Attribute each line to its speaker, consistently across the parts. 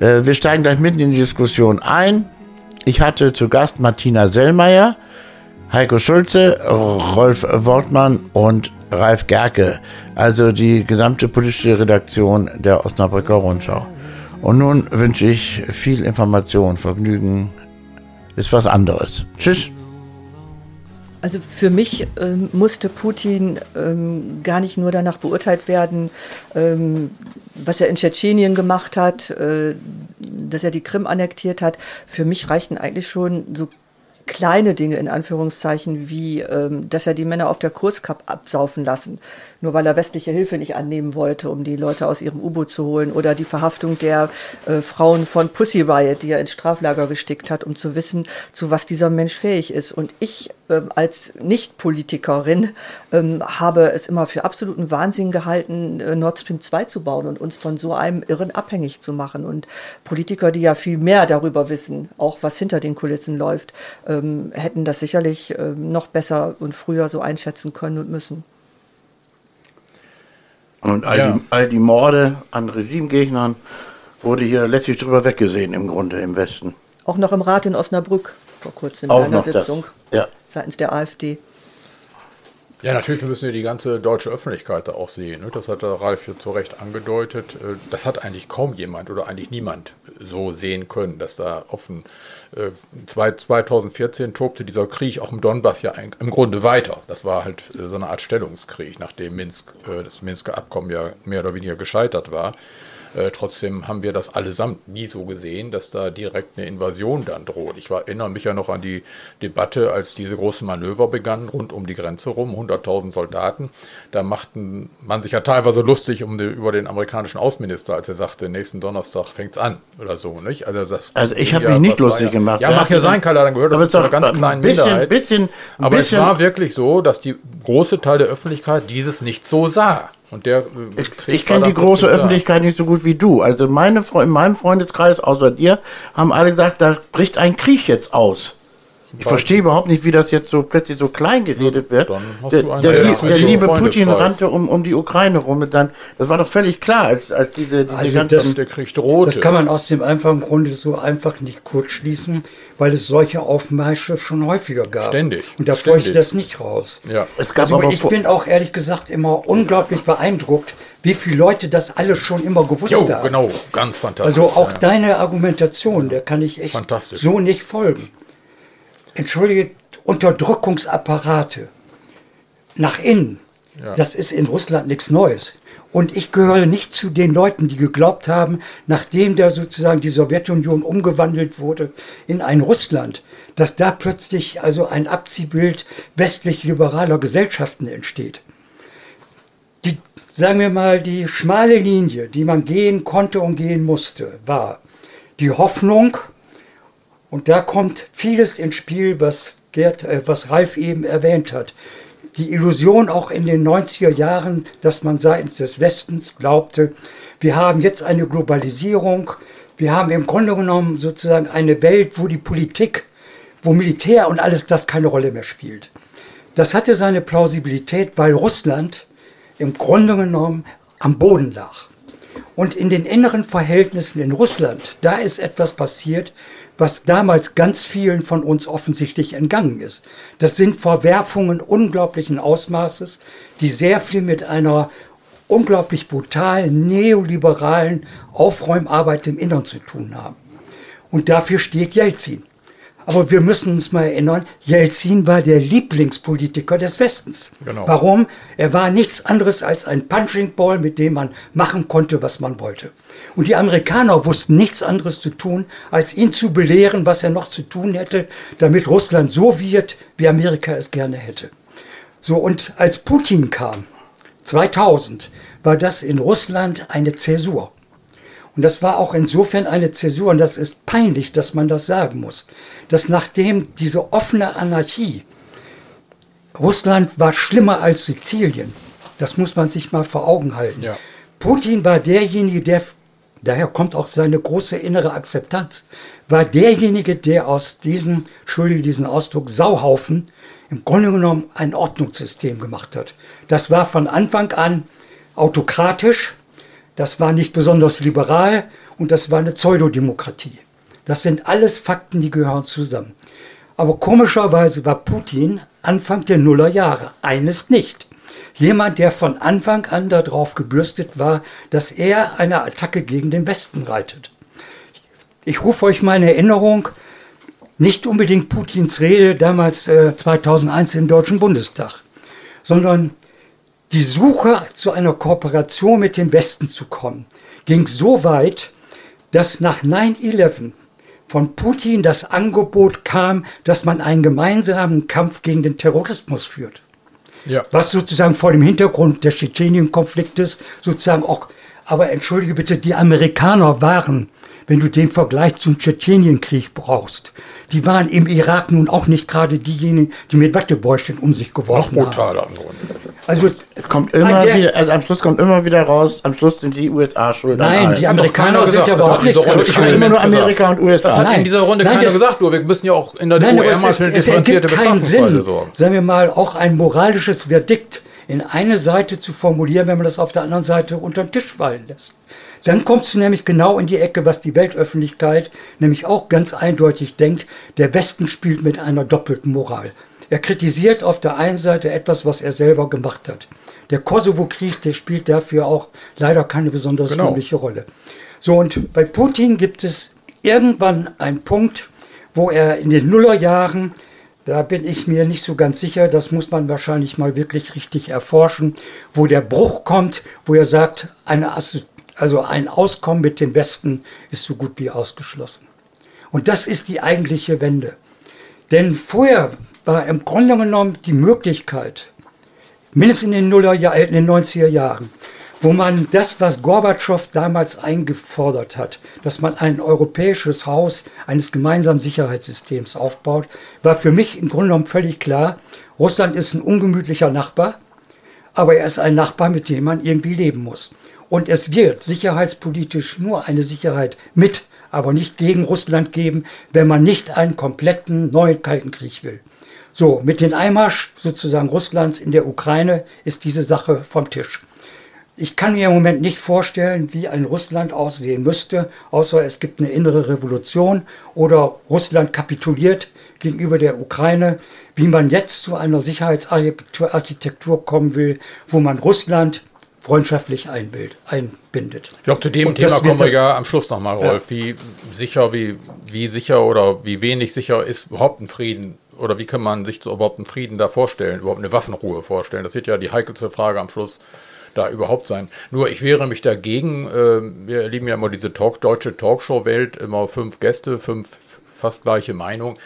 Speaker 1: Äh, wir steigen gleich mitten in die Diskussion ein. Ich hatte zu Gast Martina Sellmeier, Heiko Schulze, Rolf Wortmann und Ralf Gerke, also die gesamte politische Redaktion der Osnabrücker Rundschau. Und nun wünsche ich viel Information, Vergnügen ist was anderes. Tschüss.
Speaker 2: Also für mich ähm, musste Putin ähm, gar nicht nur danach beurteilt werden, ähm, was er in Tschetschenien gemacht hat, äh, dass er die Krim annektiert hat. Für mich reichten eigentlich schon so kleine Dinge in Anführungszeichen, wie ähm, dass er die Männer auf der Kurskap absaufen lassen, nur weil er westliche Hilfe nicht annehmen wollte, um die Leute aus ihrem U-Boot zu holen, oder die Verhaftung der äh, Frauen von Pussy Riot, die er ins Straflager gestickt hat, um zu wissen, zu was dieser Mensch fähig ist. Und ich ähm, als Nicht-Politikerin ähm, habe es immer für absoluten Wahnsinn gehalten, äh, Nord Stream 2 zu bauen und uns von so einem Irren abhängig zu machen. Und Politiker, die ja viel mehr darüber wissen, auch was hinter den Kulissen läuft, ähm, hätten das sicherlich ähm, noch besser und früher so einschätzen können und müssen.
Speaker 1: Und all, ja. die, all die Morde an Regimegegnern wurde hier letztlich drüber weggesehen im Grunde im Westen.
Speaker 2: Auch noch im Rat in Osnabrück vor kurzem in
Speaker 1: Auch
Speaker 2: einer Sitzung
Speaker 1: ja.
Speaker 2: seitens der AfD.
Speaker 3: Ja, natürlich müssen wir die ganze deutsche Öffentlichkeit da auch sehen. Ne? Das hat der Ralf ja zu Recht angedeutet. Äh, das hat eigentlich kaum jemand oder eigentlich niemand so sehen können, dass da offen. 2014 äh, tobte dieser Krieg auch im Donbass ja im Grunde weiter. Das war halt äh, so eine Art Stellungskrieg, nachdem Minsk, das Minsker Abkommen ja mehr oder weniger gescheitert war. Äh, trotzdem haben wir das allesamt nie so gesehen, dass da direkt eine Invasion dann droht. Ich war, erinnere mich ja noch an die Debatte, als diese großen Manöver begannen, rund um die Grenze rum, 100.000 Soldaten. Da machten man sich ja teilweise lustig um die, über den amerikanischen Außenminister, als er sagte, nächsten Donnerstag fängt es an oder so. Nicht?
Speaker 1: Also, das also ich habe mich nicht lustig
Speaker 3: ja,
Speaker 1: gemacht.
Speaker 3: Ja, mag ja sein, Karl, dann gehört das zu einer ganz kleinen bisschen, Minderheit.
Speaker 1: Bisschen,
Speaker 3: aber
Speaker 1: bisschen,
Speaker 3: es war wirklich so, dass die große Teil der Öffentlichkeit dieses nicht so sah. Und der
Speaker 1: äh, ich kenne die große Öffentlichkeit da. nicht so gut wie du. Also meine in meinem Freundeskreis, außer dir, haben alle gesagt, da bricht ein Krieg jetzt aus. Ich verstehe überhaupt nicht, wie das jetzt so plötzlich so klein geredet wird. Der, der, der, der liebe Putin rannte um, um die Ukraine rum. Und dann, das war doch völlig klar, als, als diese, diese
Speaker 4: also das, der Krieg drohte. Das kann man aus dem einfachen Grunde so einfach nicht kurzschließen, weil es solche Aufmärsche schon häufiger gab.
Speaker 3: Ständig.
Speaker 4: Und da feuchte das nicht raus.
Speaker 3: Ja.
Speaker 4: also ich bin auch ehrlich gesagt immer unglaublich beeindruckt, wie viele Leute das alles schon immer gewusst jo, haben.
Speaker 3: Genau, ganz fantastisch.
Speaker 4: Also auch ja. deine Argumentation, der kann ich echt so nicht folgen entschuldige, Unterdrückungsapparate nach innen. Ja. Das ist in Russland nichts Neues. Und ich gehöre nicht zu den Leuten, die geglaubt haben, nachdem da sozusagen die Sowjetunion umgewandelt wurde in ein Russland, dass da plötzlich also ein Abziehbild westlich-liberaler Gesellschaften entsteht. Die, sagen wir mal, die schmale Linie, die man gehen konnte und gehen musste, war die Hoffnung, und da kommt vieles ins Spiel, was, Gerd, äh, was Ralf eben erwähnt hat. Die Illusion auch in den 90er Jahren, dass man seitens des Westens glaubte, wir haben jetzt eine Globalisierung, wir haben im Grunde genommen sozusagen eine Welt, wo die Politik, wo Militär und alles das keine Rolle mehr spielt. Das hatte seine Plausibilität, weil Russland im Grunde genommen am Boden lag. Und in den inneren Verhältnissen in Russland, da ist etwas passiert, was damals ganz vielen von uns offensichtlich entgangen ist. Das sind Verwerfungen unglaublichen Ausmaßes, die sehr viel mit einer unglaublich brutalen neoliberalen Aufräumarbeit im Innern zu tun haben. Und dafür steht Jelzin. Aber wir müssen uns mal erinnern, Jelzin war der Lieblingspolitiker des Westens. Genau. Warum? Er war nichts anderes als ein Punching Ball, mit dem man machen konnte, was man wollte. Und die Amerikaner wussten nichts anderes zu tun, als ihn zu belehren, was er noch zu tun hätte, damit Russland so wird, wie Amerika es gerne hätte. So, und als Putin kam, 2000, war das in Russland eine Zäsur. Und das war auch insofern eine Zäsur, und das ist peinlich, dass man das sagen muss, dass nachdem diese offene Anarchie, Russland war schlimmer als Sizilien, das muss man sich mal vor Augen halten. Ja. Putin war derjenige, der daher kommt auch seine große innere Akzeptanz, war derjenige, der aus diesem, entschuldige diesen Ausdruck, Sauhaufen im Grunde genommen ein Ordnungssystem gemacht hat. Das war von Anfang an autokratisch, das war nicht besonders liberal und das war eine Pseudodemokratie. Das sind alles Fakten, die gehören zusammen. Aber komischerweise war Putin Anfang der Nullerjahre eines nicht. Jemand, der von Anfang an darauf gebürstet war, dass er eine Attacke gegen den Westen reitet. Ich rufe euch in Erinnerung, nicht unbedingt Putins Rede damals äh, 2001 im Deutschen Bundestag, sondern die Suche zu einer Kooperation mit dem Westen zu kommen, ging so weit, dass nach 9-11 von Putin das Angebot kam, dass man einen gemeinsamen Kampf gegen den Terrorismus führt. Ja. Was sozusagen vor dem Hintergrund des Tschetschenien-Konfliktes sozusagen auch, aber entschuldige bitte, die Amerikaner waren, wenn du den Vergleich zum Tschetschenienkrieg brauchst, die waren im Irak nun auch nicht gerade diejenigen, die mit Wattebäuschen um sich geworfen Noch brutaler haben.
Speaker 1: Also es kommt immer der, wieder, also am Schluss kommt immer wieder raus, am Schluss sind die USA schuld.
Speaker 4: Nein, die Amerikaner sind ja aber auch nicht
Speaker 1: schuld. Ich immer nur Amerika und USA.
Speaker 3: Das hat nein, in dieser Runde nein, keiner das, gesagt, nur wir müssen ja auch in der
Speaker 4: nein, DOR mal für eine differenzierte Betrachtungsweise sorgen. Sagen wir mal, auch ein moralisches Verdikt in eine Seite zu formulieren, wenn man das auf der anderen Seite unter den Tisch fallen lässt. Dann kommst du nämlich genau in die Ecke, was die Weltöffentlichkeit nämlich auch ganz eindeutig denkt, der Westen spielt mit einer doppelten Moral. Er kritisiert auf der einen Seite etwas, was er selber gemacht hat. Der Kosovo-Krieg, der spielt dafür auch leider keine besonders genau. rühmliche Rolle. So, und bei Putin gibt es irgendwann einen Punkt, wo er in den Nullerjahren, da bin ich mir nicht so ganz sicher, das muss man wahrscheinlich mal wirklich richtig erforschen, wo der Bruch kommt, wo er sagt, eine also ein Auskommen mit dem Westen ist so gut wie ausgeschlossen. Und das ist die eigentliche Wende. Denn vorher war im Grunde genommen die Möglichkeit, mindestens in den, Nuller, in den 90er Jahren, wo man das, was Gorbatschow damals eingefordert hat, dass man ein europäisches Haus eines gemeinsamen Sicherheitssystems aufbaut, war für mich im Grunde genommen völlig klar, Russland ist ein ungemütlicher Nachbar, aber er ist ein Nachbar, mit dem man irgendwie leben muss. Und es wird sicherheitspolitisch nur eine Sicherheit mit, aber nicht gegen Russland geben, wenn man nicht einen kompletten neuen Kalten Krieg will. So, mit dem Einmarsch sozusagen Russlands in der Ukraine ist diese Sache vom Tisch. Ich kann mir im Moment nicht vorstellen, wie ein Russland aussehen müsste, außer es gibt eine innere Revolution oder Russland kapituliert gegenüber der Ukraine, wie man jetzt zu einer Sicherheitsarchitektur kommen will, wo man Russland freundschaftlich einbild, einbindet.
Speaker 3: Ich glaube, zu dem und Thema kommen wir ja am Schluss nochmal, Rolf. Ja. Wie sicher, wie, wie sicher oder wie wenig sicher ist überhaupt ein Frieden oder wie kann man sich so überhaupt einen Frieden da vorstellen, überhaupt eine Waffenruhe vorstellen? Das wird ja die heikelste Frage am Schluss da überhaupt sein. Nur ich wehre mich dagegen, äh, wir erleben ja immer diese Talk, deutsche Talkshow-Welt, immer fünf Gäste, fünf fast gleiche Meinung.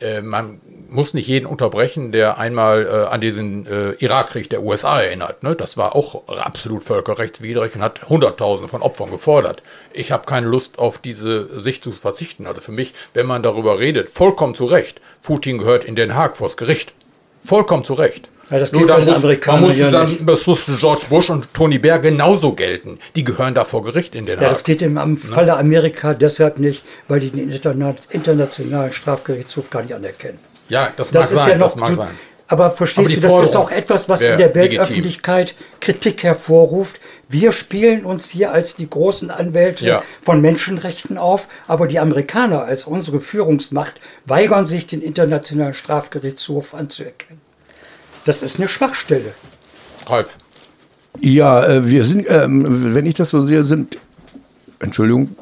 Speaker 3: Äh, man muss nicht jeden unterbrechen, der einmal äh, an diesen äh, Irakkrieg der USA erinnert. Ne? Das war auch absolut völkerrechtswidrig und hat Hunderttausende von Opfern gefordert. Ich habe keine Lust auf diese Sicht zu verzichten. Also für mich, wenn man darüber redet, vollkommen zu Recht. Putin gehört in Den Haag vors Gericht. Vollkommen zu Recht.
Speaker 4: Ja, das Nur dann muss, man muss
Speaker 3: ja dann, das muss George Bush und Tony Blair genauso gelten. Die gehören da vor Gericht in den Haag.
Speaker 4: Ja, das geht im ne? Falle Amerika deshalb nicht, weil die den internationalen Strafgerichtshof gar nicht anerkennen.
Speaker 3: Ja, das, das mag ist sein, ja noch, das mag
Speaker 4: sein. Aber verstehst aber du, das ist auch etwas, was in der Weltöffentlichkeit Kritik hervorruft. Wir spielen uns hier als die großen Anwälte ja. von Menschenrechten auf, aber die Amerikaner als unsere Führungsmacht weigern sich, den Internationalen Strafgerichtshof anzuerkennen. Das ist eine Schwachstelle.
Speaker 3: Ralf.
Speaker 5: Ja, äh, wir sind, ähm, wenn ich das so sehe, sind, Entschuldigung,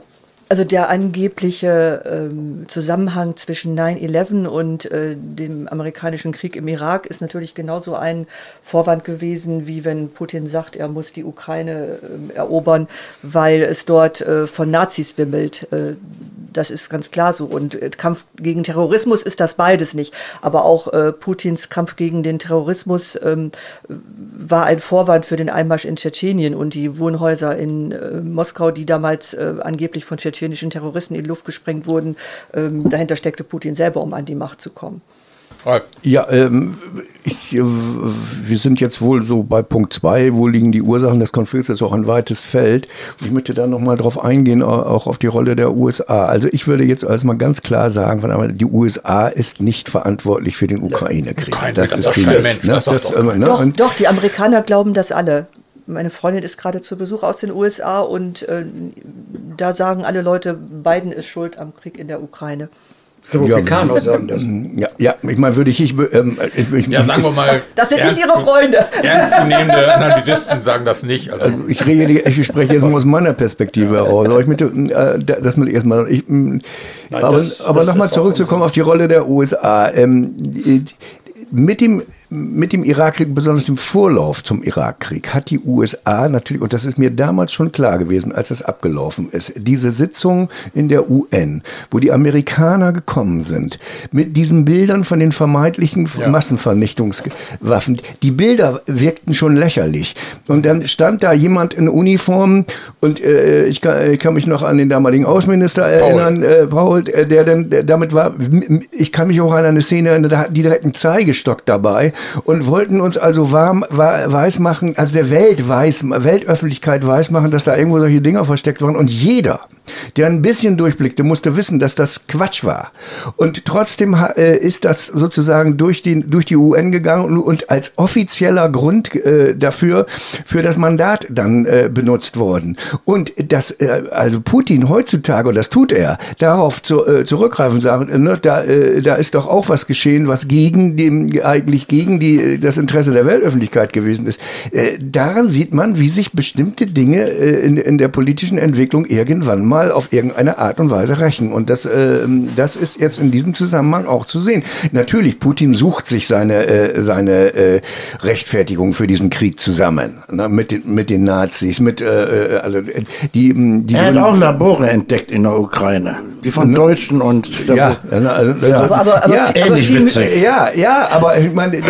Speaker 2: also der angebliche ähm, Zusammenhang zwischen 9-11 und äh, dem amerikanischen Krieg im Irak ist natürlich genauso ein Vorwand gewesen, wie wenn Putin sagt, er muss die Ukraine äh, erobern, weil es dort äh, von Nazis wimmelt. Äh, das ist ganz klar so. Und äh, Kampf gegen Terrorismus ist das beides nicht. Aber auch äh, Putins Kampf gegen den Terrorismus ähm, war ein Vorwand für den Einmarsch in Tschetschenien und die Wohnhäuser in Moskau, die damals angeblich von tschetschenischen Terroristen in die Luft gesprengt wurden. Ähm, dahinter steckte Putin selber, um an die Macht zu kommen.
Speaker 5: Ralf. Ja, ähm, ich, äh, wir sind jetzt wohl so bei Punkt 2, wo liegen die Ursachen des Konflikts, das ist auch ein weites Feld. Ich möchte da nochmal drauf eingehen, auch auf die Rolle der USA. Also ich würde jetzt als mal ganz klar sagen, die USA ist nicht verantwortlich für den Ukraine-Krieg.
Speaker 2: Das, das, ist viel, ne? das, das äh, ne? doch, doch, die Amerikaner glauben das alle meine Freundin ist gerade zu Besuch aus den USA und äh, da sagen alle Leute, Biden ist schuld am Krieg in der Ukraine.
Speaker 5: Republikaner ja, sagen das. Ja, ja ich meine, würde ich, ich, ähm,
Speaker 3: ich, ich, Ja, sagen wir mal.
Speaker 2: Das, das sind ernst, nicht Ihre Freunde.
Speaker 3: Ernstzunehmende Analysten sagen das nicht.
Speaker 5: Also. also ich, rede, ich spreche jetzt mal aus meiner Perspektive heraus. Aber ich möchte, äh, das mal erstmal. Ich, Nein, aber aber nochmal zurückzukommen auf die Rolle der USA. Ähm, mit dem, mit dem Irakkrieg, besonders dem Vorlauf zum Irakkrieg, hat die USA natürlich, und das ist mir damals schon klar gewesen, als es abgelaufen ist, diese Sitzung in der UN, wo die Amerikaner gekommen sind, mit diesen Bildern von den vermeintlichen ja. Massenvernichtungswaffen, die Bilder wirkten schon lächerlich. Und dann stand da jemand in Uniform und äh, ich, kann, ich kann mich noch an den damaligen Außenminister erinnern, Paul, äh, Paul der dann damit war, ich kann mich auch an eine Szene erinnern, da hat die direkt einen Zeigestock Gehstock dabei und wollten uns also warm, weiß machen, also der Welt weiß, Weltöffentlichkeit weiß machen, dass da irgendwo solche Dinger versteckt waren und jeder, der ein bisschen durchblickte, musste wissen, dass das Quatsch war. Und trotzdem äh, ist das sozusagen durch die, durch die UN gegangen und, und als offizieller Grund äh, dafür, für das Mandat dann äh, benutzt worden. Und das, äh, also Putin heutzutage, und das tut er, darauf zu, äh, zurückgreifen, sagen, ne, da, äh, da ist doch auch was geschehen, was gegen dem eigentlich gegen die, das Interesse der Weltöffentlichkeit gewesen ist. Äh, daran sieht man, wie sich bestimmte Dinge äh, in, in der politischen Entwicklung irgendwann mal auf irgendeine Art und Weise rächen. Und das, äh, das ist jetzt in diesem Zusammenhang auch zu sehen. Natürlich, Putin sucht sich seine, äh, seine äh, Rechtfertigung für diesen Krieg zusammen. Ne, mit, den, mit den Nazis, mit äh, äh also die, die
Speaker 1: Er hat auch Labore entdeckt in der Ukraine. Die von ne? Deutschen und
Speaker 5: ja, also, ja. Aber, aber, aber, ja, ähnlich witzig. Ja, ja, aber ich meine,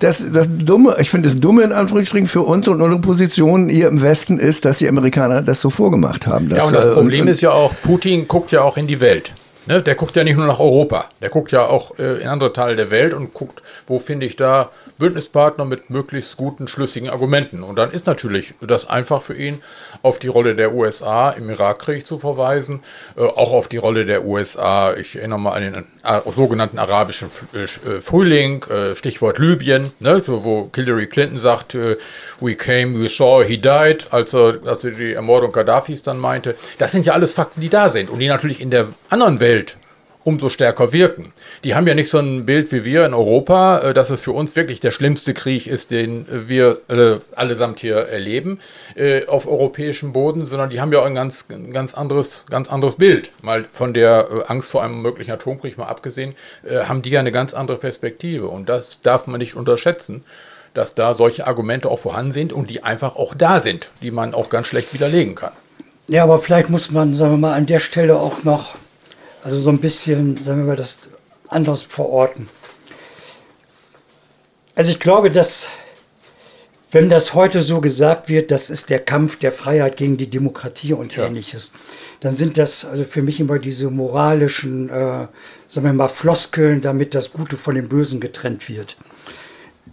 Speaker 5: das, das Dumme, ich finde das Dumme in Anführungsstrichen für uns und unsere Position hier im Westen ist, dass die Amerikaner das so vorgemacht haben.
Speaker 3: ja, und das äh, Problem und, ist ja auch, Putin guckt ja auch in die Welt. Ne? Der guckt ja nicht nur nach Europa, der guckt ja auch äh, in andere Teile der Welt und guckt, wo finde ich da Bündnispartner mit möglichst guten, schlüssigen Argumenten. Und dann ist natürlich das einfach für ihn, auf die Rolle der USA im Irakkrieg zu verweisen, äh, auch auf die Rolle der USA, ich erinnere mal an den äh, sogenannten arabischen äh, äh, Frühling, äh, Stichwort Libyen, ne? so, wo Hillary Clinton sagt, we came, we saw, he died, als er, als die Ermordung Gaddafis dann meinte. Das sind ja alles Fakten, die da sind und die natürlich in der anderen Welt umso stärker wirken. Die haben ja nicht so ein Bild wie wir in Europa, äh, dass es für uns wirklich der schlimmste Krieg ist, den wir äh, allesamt hier erleben äh, auf europäischem Boden, sondern die haben ja auch ein ganz, ganz, anderes, ganz anderes Bild. Mal von der Angst vor einem möglichen Atomkrieg mal abgesehen, haben die ja eine ganz andere Perspektive. Und das darf man nicht unterschätzen, dass da solche Argumente auch vorhanden sind und die einfach auch da sind, die man auch ganz schlecht widerlegen kann.
Speaker 4: Ja, aber vielleicht muss man, sagen wir mal, an der Stelle auch noch also so ein bisschen, sagen wir mal, das anders verorten. Also ich glaube, dass wenn das heute so gesagt wird, das ist der Kampf der Freiheit gegen die Demokratie und ja. ähnliches, dann sind das also für mich immer diese moralischen, äh, sagen wir mal, Floskeln, damit das Gute von dem Bösen getrennt wird.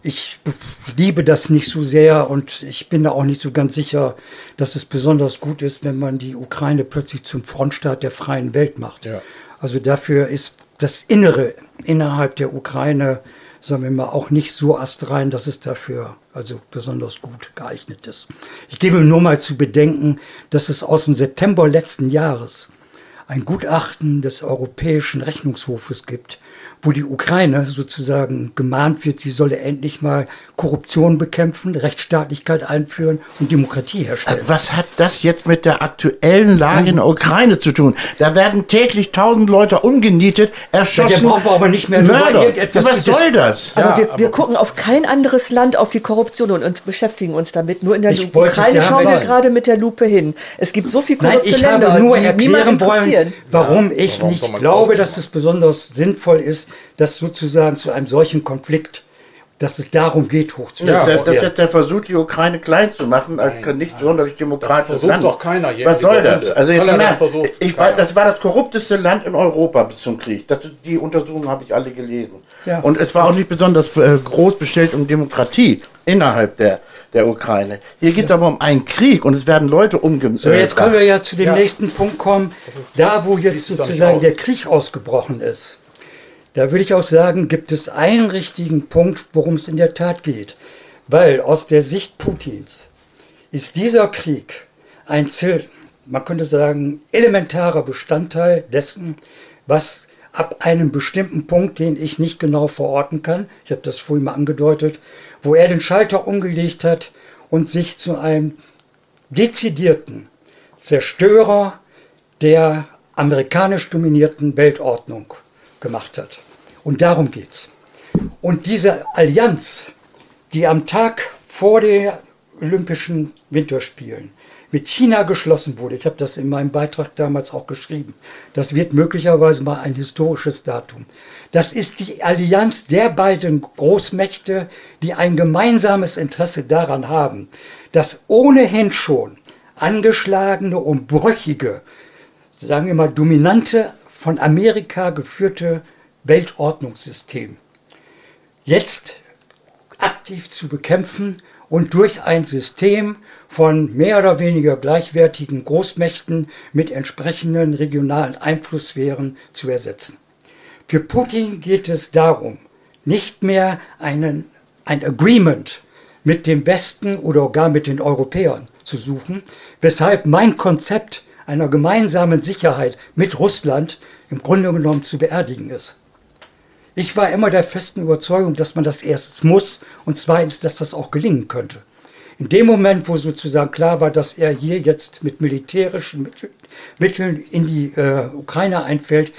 Speaker 4: Ich liebe das nicht so sehr und ich bin da auch nicht so ganz sicher, dass es besonders gut ist, wenn man die Ukraine plötzlich zum Frontstaat der freien Welt macht. Ja. Also dafür ist das Innere innerhalb der Ukraine, sagen wir mal, auch nicht so astrein, dass es dafür also besonders gut geeignet ist. Ich gebe nur mal zu bedenken, dass es aus dem September letzten Jahres ein Gutachten des Europäischen Rechnungshofes gibt, wo die Ukraine sozusagen gemahnt wird, sie solle endlich mal Korruption bekämpfen, Rechtsstaatlichkeit einführen und Demokratie herstellen.
Speaker 1: Also was hat das jetzt mit der aktuellen Lage in der Ukraine zu tun? Da werden täglich tausend Leute umgenietet, erschossen. Ja,
Speaker 4: der brauchen wir aber nicht mehr
Speaker 1: Mörder. Ja, was soll das?
Speaker 2: Aber ja, wir, wir gucken auf kein anderes Land auf die Korruption und, und beschäftigen uns damit. Nur in der ich Ukraine schauen wir gerade mit der Lupe hin. Es gibt so viel korrupte
Speaker 4: Nein, ich
Speaker 2: Länder,
Speaker 4: habe nur erklären wollen, warum ich warum nicht glaube, dass es besonders sinnvoll ist, dass sozusagen zu einem solchen Konflikt dass es darum geht, hochzuhalten.
Speaker 1: Ja, das, das ist jetzt der Versuch, die Ukraine klein zu machen, als Nein. nicht sonderlich demokratisches
Speaker 3: Land. Das doch keiner hier.
Speaker 1: Was soll das? Also jetzt das, versucht, ich war, das war das korrupteste Land in Europa bis zum Krieg. Das, die Untersuchungen habe ich alle gelesen. Ja. Und es war auch nicht besonders äh, groß bestellt um Demokratie innerhalb der, der Ukraine. Hier geht es ja. aber um einen Krieg und es werden Leute umgebracht.
Speaker 4: So, jetzt können wir ja zu dem ja. nächsten Punkt kommen. Da, wo jetzt sozusagen der Krieg ausgebrochen ist da würde ich auch sagen, gibt es einen richtigen Punkt, worum es in der Tat geht. Weil aus der Sicht Putins ist dieser Krieg ein Ziel, man könnte sagen, elementarer Bestandteil dessen, was ab einem bestimmten Punkt, den ich nicht genau verorten kann, ich habe das vorhin mal angedeutet, wo er den Schalter umgelegt hat und sich zu einem dezidierten Zerstörer der amerikanisch dominierten Weltordnung gemacht hat. Und darum geht's. Und diese Allianz, die am Tag vor den Olympischen Winterspielen mit China geschlossen wurde, ich habe das in meinem Beitrag damals auch geschrieben, das wird möglicherweise mal ein historisches Datum. Das ist die Allianz der beiden Großmächte, die ein gemeinsames Interesse daran haben, dass ohnehin schon angeschlagene und brüchige, sagen wir mal dominante, von Amerika geführte Weltordnungssystem jetzt aktiv zu bekämpfen und durch ein System von mehr oder weniger gleichwertigen Großmächten mit entsprechenden regionalen Einflusssphären zu ersetzen. Für Putin geht es darum, nicht mehr einen, ein Agreement mit dem Westen oder gar mit den Europäern zu suchen, weshalb mein Konzept einer gemeinsamen Sicherheit mit Russland im Grunde genommen zu beerdigen ist. Ich war immer der festen Überzeugung, dass man das erstens muss und zweitens, dass das auch gelingen könnte. In dem Moment, wo sozusagen klar war, dass er hier jetzt mit militärischen Mitteln in die äh, Ukraine einfällt,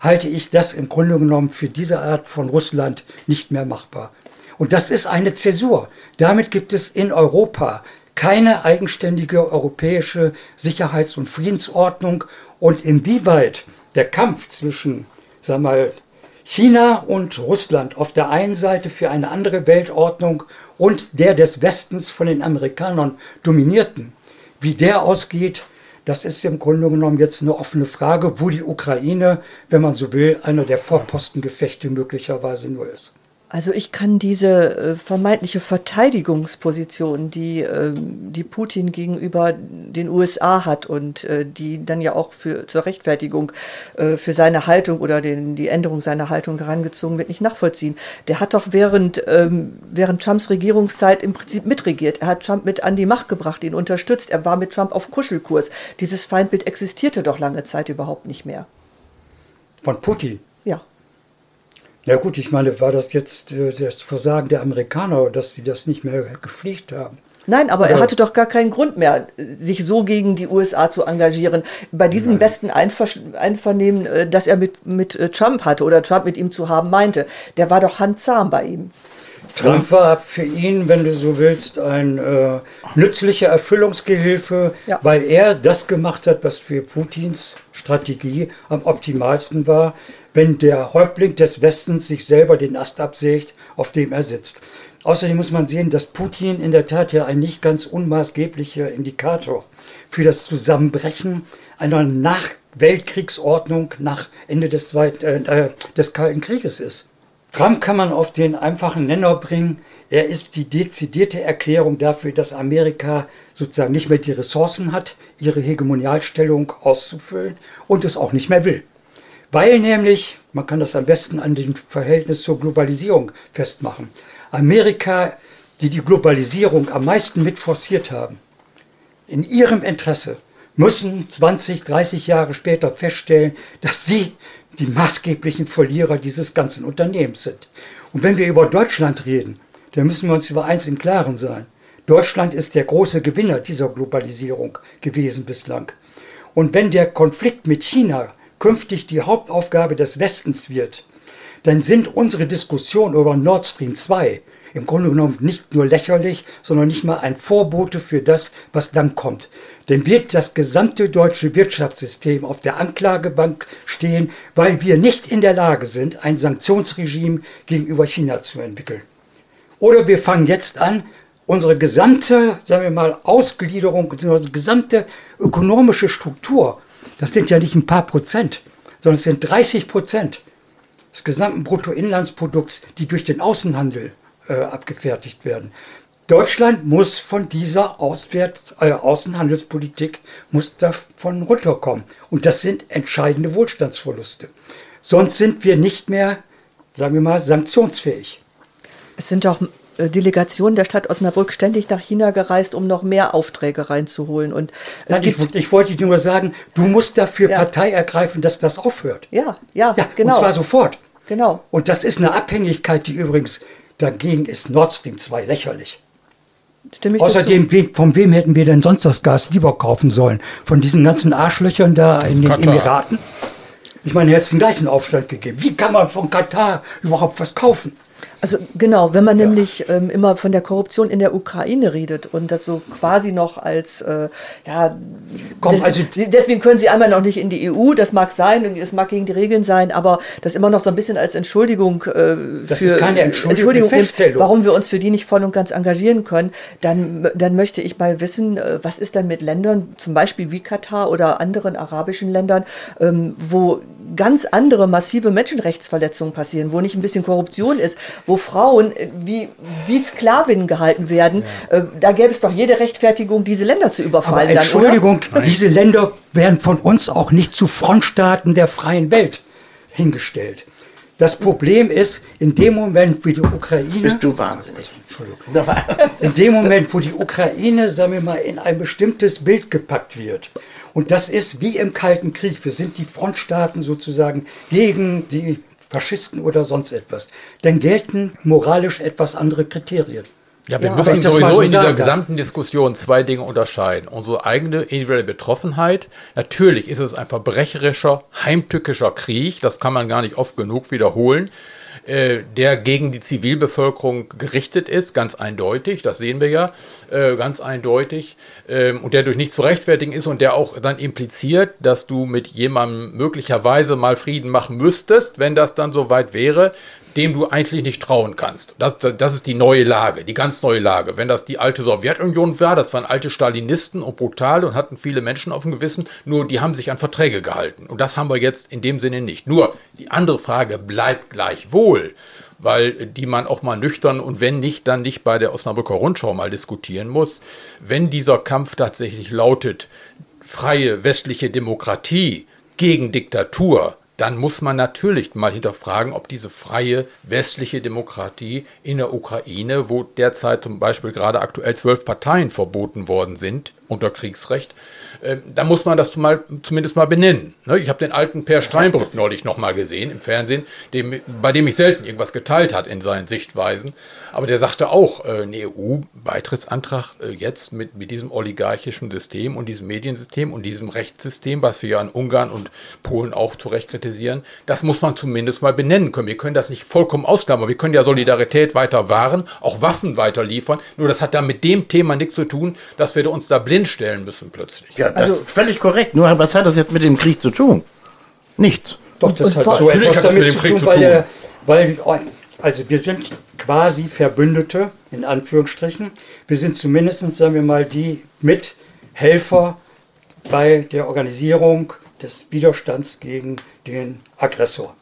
Speaker 4: halte ich das im Grunde genommen für diese Art von Russland nicht mehr machbar. Und das ist eine Zäsur. Damit gibt es in Europa keine eigenständige europäische Sicherheits- und Friedensordnung. Und inwieweit der Kampf zwischen, sag mal, China und Russland auf der einen Seite für eine andere Weltordnung und der des Westens von den Amerikanern dominierten, wie der ausgeht, das ist im Grunde genommen jetzt eine offene Frage, wo die Ukraine, wenn man so will, einer der Vorpostengefechte möglicherweise nur ist.
Speaker 2: Also ich kann diese äh, vermeintliche Verteidigungsposition, die, äh, die Putin gegenüber den USA hat und äh, die dann ja auch für, zur Rechtfertigung äh, für seine Haltung oder den, die Änderung seiner Haltung herangezogen wird, nicht nachvollziehen. Der hat doch während, ähm, während Trumps Regierungszeit im Prinzip mitregiert. Er hat Trump mit an die Macht gebracht, ihn unterstützt. Er war mit Trump auf Kuschelkurs. Dieses Feindbild existierte doch lange Zeit überhaupt nicht mehr.
Speaker 4: Von Putin?
Speaker 2: Ja.
Speaker 4: Ja gut, ich meine, war das jetzt äh, das Versagen der Amerikaner, dass sie das nicht mehr gepflegt haben?
Speaker 2: Nein, aber er hatte doch gar keinen Grund mehr, sich so gegen die USA zu engagieren. Bei diesem Nein. besten Einver Einvernehmen, äh, das er mit, mit äh, Trump hatte oder Trump mit ihm zu haben meinte, der war doch handzahm bei ihm.
Speaker 4: Trump war für ihn, wenn du so willst, ein äh, nützlicher Erfüllungsgehilfe, ja. weil er das gemacht hat, was für Putins Strategie am optimalsten war, wenn der Häuptling des Westens sich selber den Ast absägt, auf dem er sitzt. Außerdem muss man sehen, dass Putin in der Tat ja ein nicht ganz unmaßgeblicher Indikator für das Zusammenbrechen einer Nachweltkriegsordnung nach Ende des, äh, äh, des Kalten Krieges ist. Trump kann man auf den einfachen Nenner bringen. Er ist die dezidierte Erklärung dafür, dass Amerika sozusagen nicht mehr die Ressourcen hat, ihre Hegemonialstellung auszufüllen und es auch nicht mehr will. Weil nämlich, man kann das am besten an dem Verhältnis zur Globalisierung festmachen, Amerika, die die Globalisierung am meisten mit forciert haben, in ihrem Interesse müssen 20, 30 Jahre später feststellen, dass sie die maßgeblichen Verlierer dieses ganzen Unternehmens sind. Und wenn wir über Deutschland reden, dann müssen wir uns über eins im Klaren sein. Deutschland ist der große Gewinner dieser Globalisierung gewesen bislang. Und wenn der Konflikt mit China künftig die Hauptaufgabe des Westens wird, dann sind unsere Diskussionen über Nord Stream 2 im Grunde genommen nicht nur lächerlich, sondern nicht mal ein Vorbote für das, was dann kommt. Denn wird das gesamte deutsche Wirtschaftssystem auf der Anklagebank stehen, weil wir nicht in der Lage sind, ein Sanktionsregime gegenüber China zu entwickeln. Oder wir fangen jetzt an, unsere gesamte, sagen wir mal, Ausgliederung, unsere gesamte ökonomische Struktur das sind ja nicht ein paar Prozent, sondern es sind 30 Prozent des gesamten Bruttoinlandsprodukts, die durch den Außenhandel äh, abgefertigt werden. Deutschland muss von dieser Auswärts, äh, Außenhandelspolitik muss davon runterkommen. Und das sind entscheidende Wohlstandsverluste. Sonst sind wir nicht mehr, sagen wir mal, sanktionsfähig.
Speaker 2: Es sind auch Delegation der Stadt Osnabrück ständig nach China gereist, um noch mehr Aufträge reinzuholen. Und
Speaker 4: Nein, ich, ich, wollte dir nur sagen, du musst dafür ja. Partei ergreifen, dass das aufhört.
Speaker 2: Ja, ja,
Speaker 4: ja genau. Und zwar sofort.
Speaker 2: Genau.
Speaker 4: Und das ist eine Abhängigkeit, die übrigens dagegen ist Nord Stream 2 lächerlich. Stimme ich Außerdem, wem, von wem hätten wir denn sonst das Gas lieber kaufen sollen? Von diesen ganzen Arschlöchern da in den Katar. Emiraten? Ich meine, er hat den gleichen Aufstand gegeben. Wie kann man von Katar überhaupt was kaufen?
Speaker 2: Also genau, wenn man ja. nämlich ähm, immer von der Korruption in der Ukraine redet und das so quasi noch als, äh, ja,
Speaker 4: Komm, des, also
Speaker 2: deswegen können sie einmal noch nicht in die EU, das mag sein, es mag gegen die Regeln sein, aber das immer noch so ein bisschen als Entschuldigung
Speaker 4: äh, Das für, ist keine Entschuldigung, Entschuldigung
Speaker 2: warum wir uns für die nicht voll und ganz engagieren können, dann, dann möchte ich mal wissen, äh, was ist dann mit Ländern, zum Beispiel wie Katar oder anderen arabischen Ländern, ähm, wo ganz andere massive Menschenrechtsverletzungen passieren, wo nicht ein bisschen Korruption ist, wo Frauen äh, wie, wie Sklavinnen gehalten werden, ja. Äh, da gäbe es doch jede Rechtfertigung, diese Länder zu überfallen.
Speaker 4: Aber Entschuldigung, dann, diese Länder werden von uns auch nicht zu Frontstaaten der freien Welt hingestellt. Das Problem ist, in dem Moment, wie die Ukraine.
Speaker 1: Bist du wahnsinnig.
Speaker 4: Entschuldigung. In dem Moment, wo die Ukraine, sagen wir mal, in ein bestimmtes Bild gepackt wird. Und das ist wie im Kalten Krieg. Wir sind die Frontstaaten sozusagen gegen die Faschisten oder sonst etwas, dann gelten moralisch etwas andere Kriterien.
Speaker 3: Ja, wir ja, müssen sowieso in dieser gesamten Diskussion zwei Dinge unterscheiden. Unsere eigene individuelle Betroffenheit. Natürlich ist es ein verbrecherischer, heimtückischer Krieg, das kann man gar nicht oft genug wiederholen. Äh, der gegen die Zivilbevölkerung gerichtet ist, ganz eindeutig, das sehen wir ja, äh, ganz eindeutig, ähm, und der durch nicht zu rechtfertigen ist und der auch dann impliziert, dass du mit jemandem möglicherweise mal Frieden machen müsstest, wenn das dann soweit wäre, dem du eigentlich nicht trauen kannst. Das, das, das, ist die neue Lage, die ganz neue Lage. Wenn das die alte Sowjetunion war, das waren alte Stalinisten und brutal und hatten viele Menschen auf dem Gewissen, nur die haben sich an Verträge gehalten. Und das haben wir jetzt in dem Sinne nicht. Nur die andere Frage bleibt gleichwohl, weil die man auch mal nüchtern und wenn nicht, dann nicht bei der Osnabrücker Rundschau mal diskutieren muss. Wenn dieser Kampf tatsächlich lautet, freie westliche Demokratie gegen Diktatur, dann muss man natürlich mal hinterfragen, ob diese freie westliche Demokratie in der Ukraine, wo derzeit zum Beispiel gerade aktuell zwölf Parteien verboten worden sind unter Kriegsrecht, äh, da muss man das mal, zumindest mal benennen. Ne? Ich habe den alten Per Steinbrück neulich noch mal gesehen im Fernsehen, dem, bei dem ich selten irgendwas geteilt hat in seinen Sichtweisen. Aber der sagte auch, äh, ein EU-Beitrittsantrag äh, jetzt mit, mit diesem oligarchischen System und diesem Mediensystem und diesem Rechtssystem, was wir ja in Ungarn und Polen auch zu Recht kritisieren, das muss man zumindest mal benennen können. Wir können das nicht vollkommen ausklammern. Wir können ja Solidarität weiter wahren, auch Waffen weiter liefern. Nur das hat da mit dem Thema nichts zu tun, dass wir uns da blind stellen müssen plötzlich.
Speaker 1: Ja, also völlig korrekt. Nur was hat das jetzt mit dem Krieg zu tun? Nichts.
Speaker 4: Doch, das hat so etwas damit zu tun, weil, der, weil also wir sind quasi Verbündete, in Anführungsstrichen. Wir sind zumindest, sagen wir mal, die Mithelfer bei der Organisierung des Widerstands gegen den Aggressor.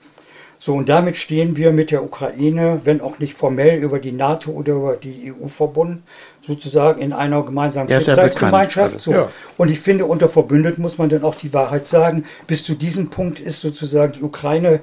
Speaker 4: So, und damit stehen wir mit der Ukraine, wenn auch nicht formell über die NATO oder über die EU verbunden, sozusagen in einer gemeinsamen ja, Schicksalsgemeinschaft. So. Ja. Und ich finde, unter Verbündeten muss man dann auch die Wahrheit sagen. Bis zu diesem Punkt ist sozusagen die Ukraine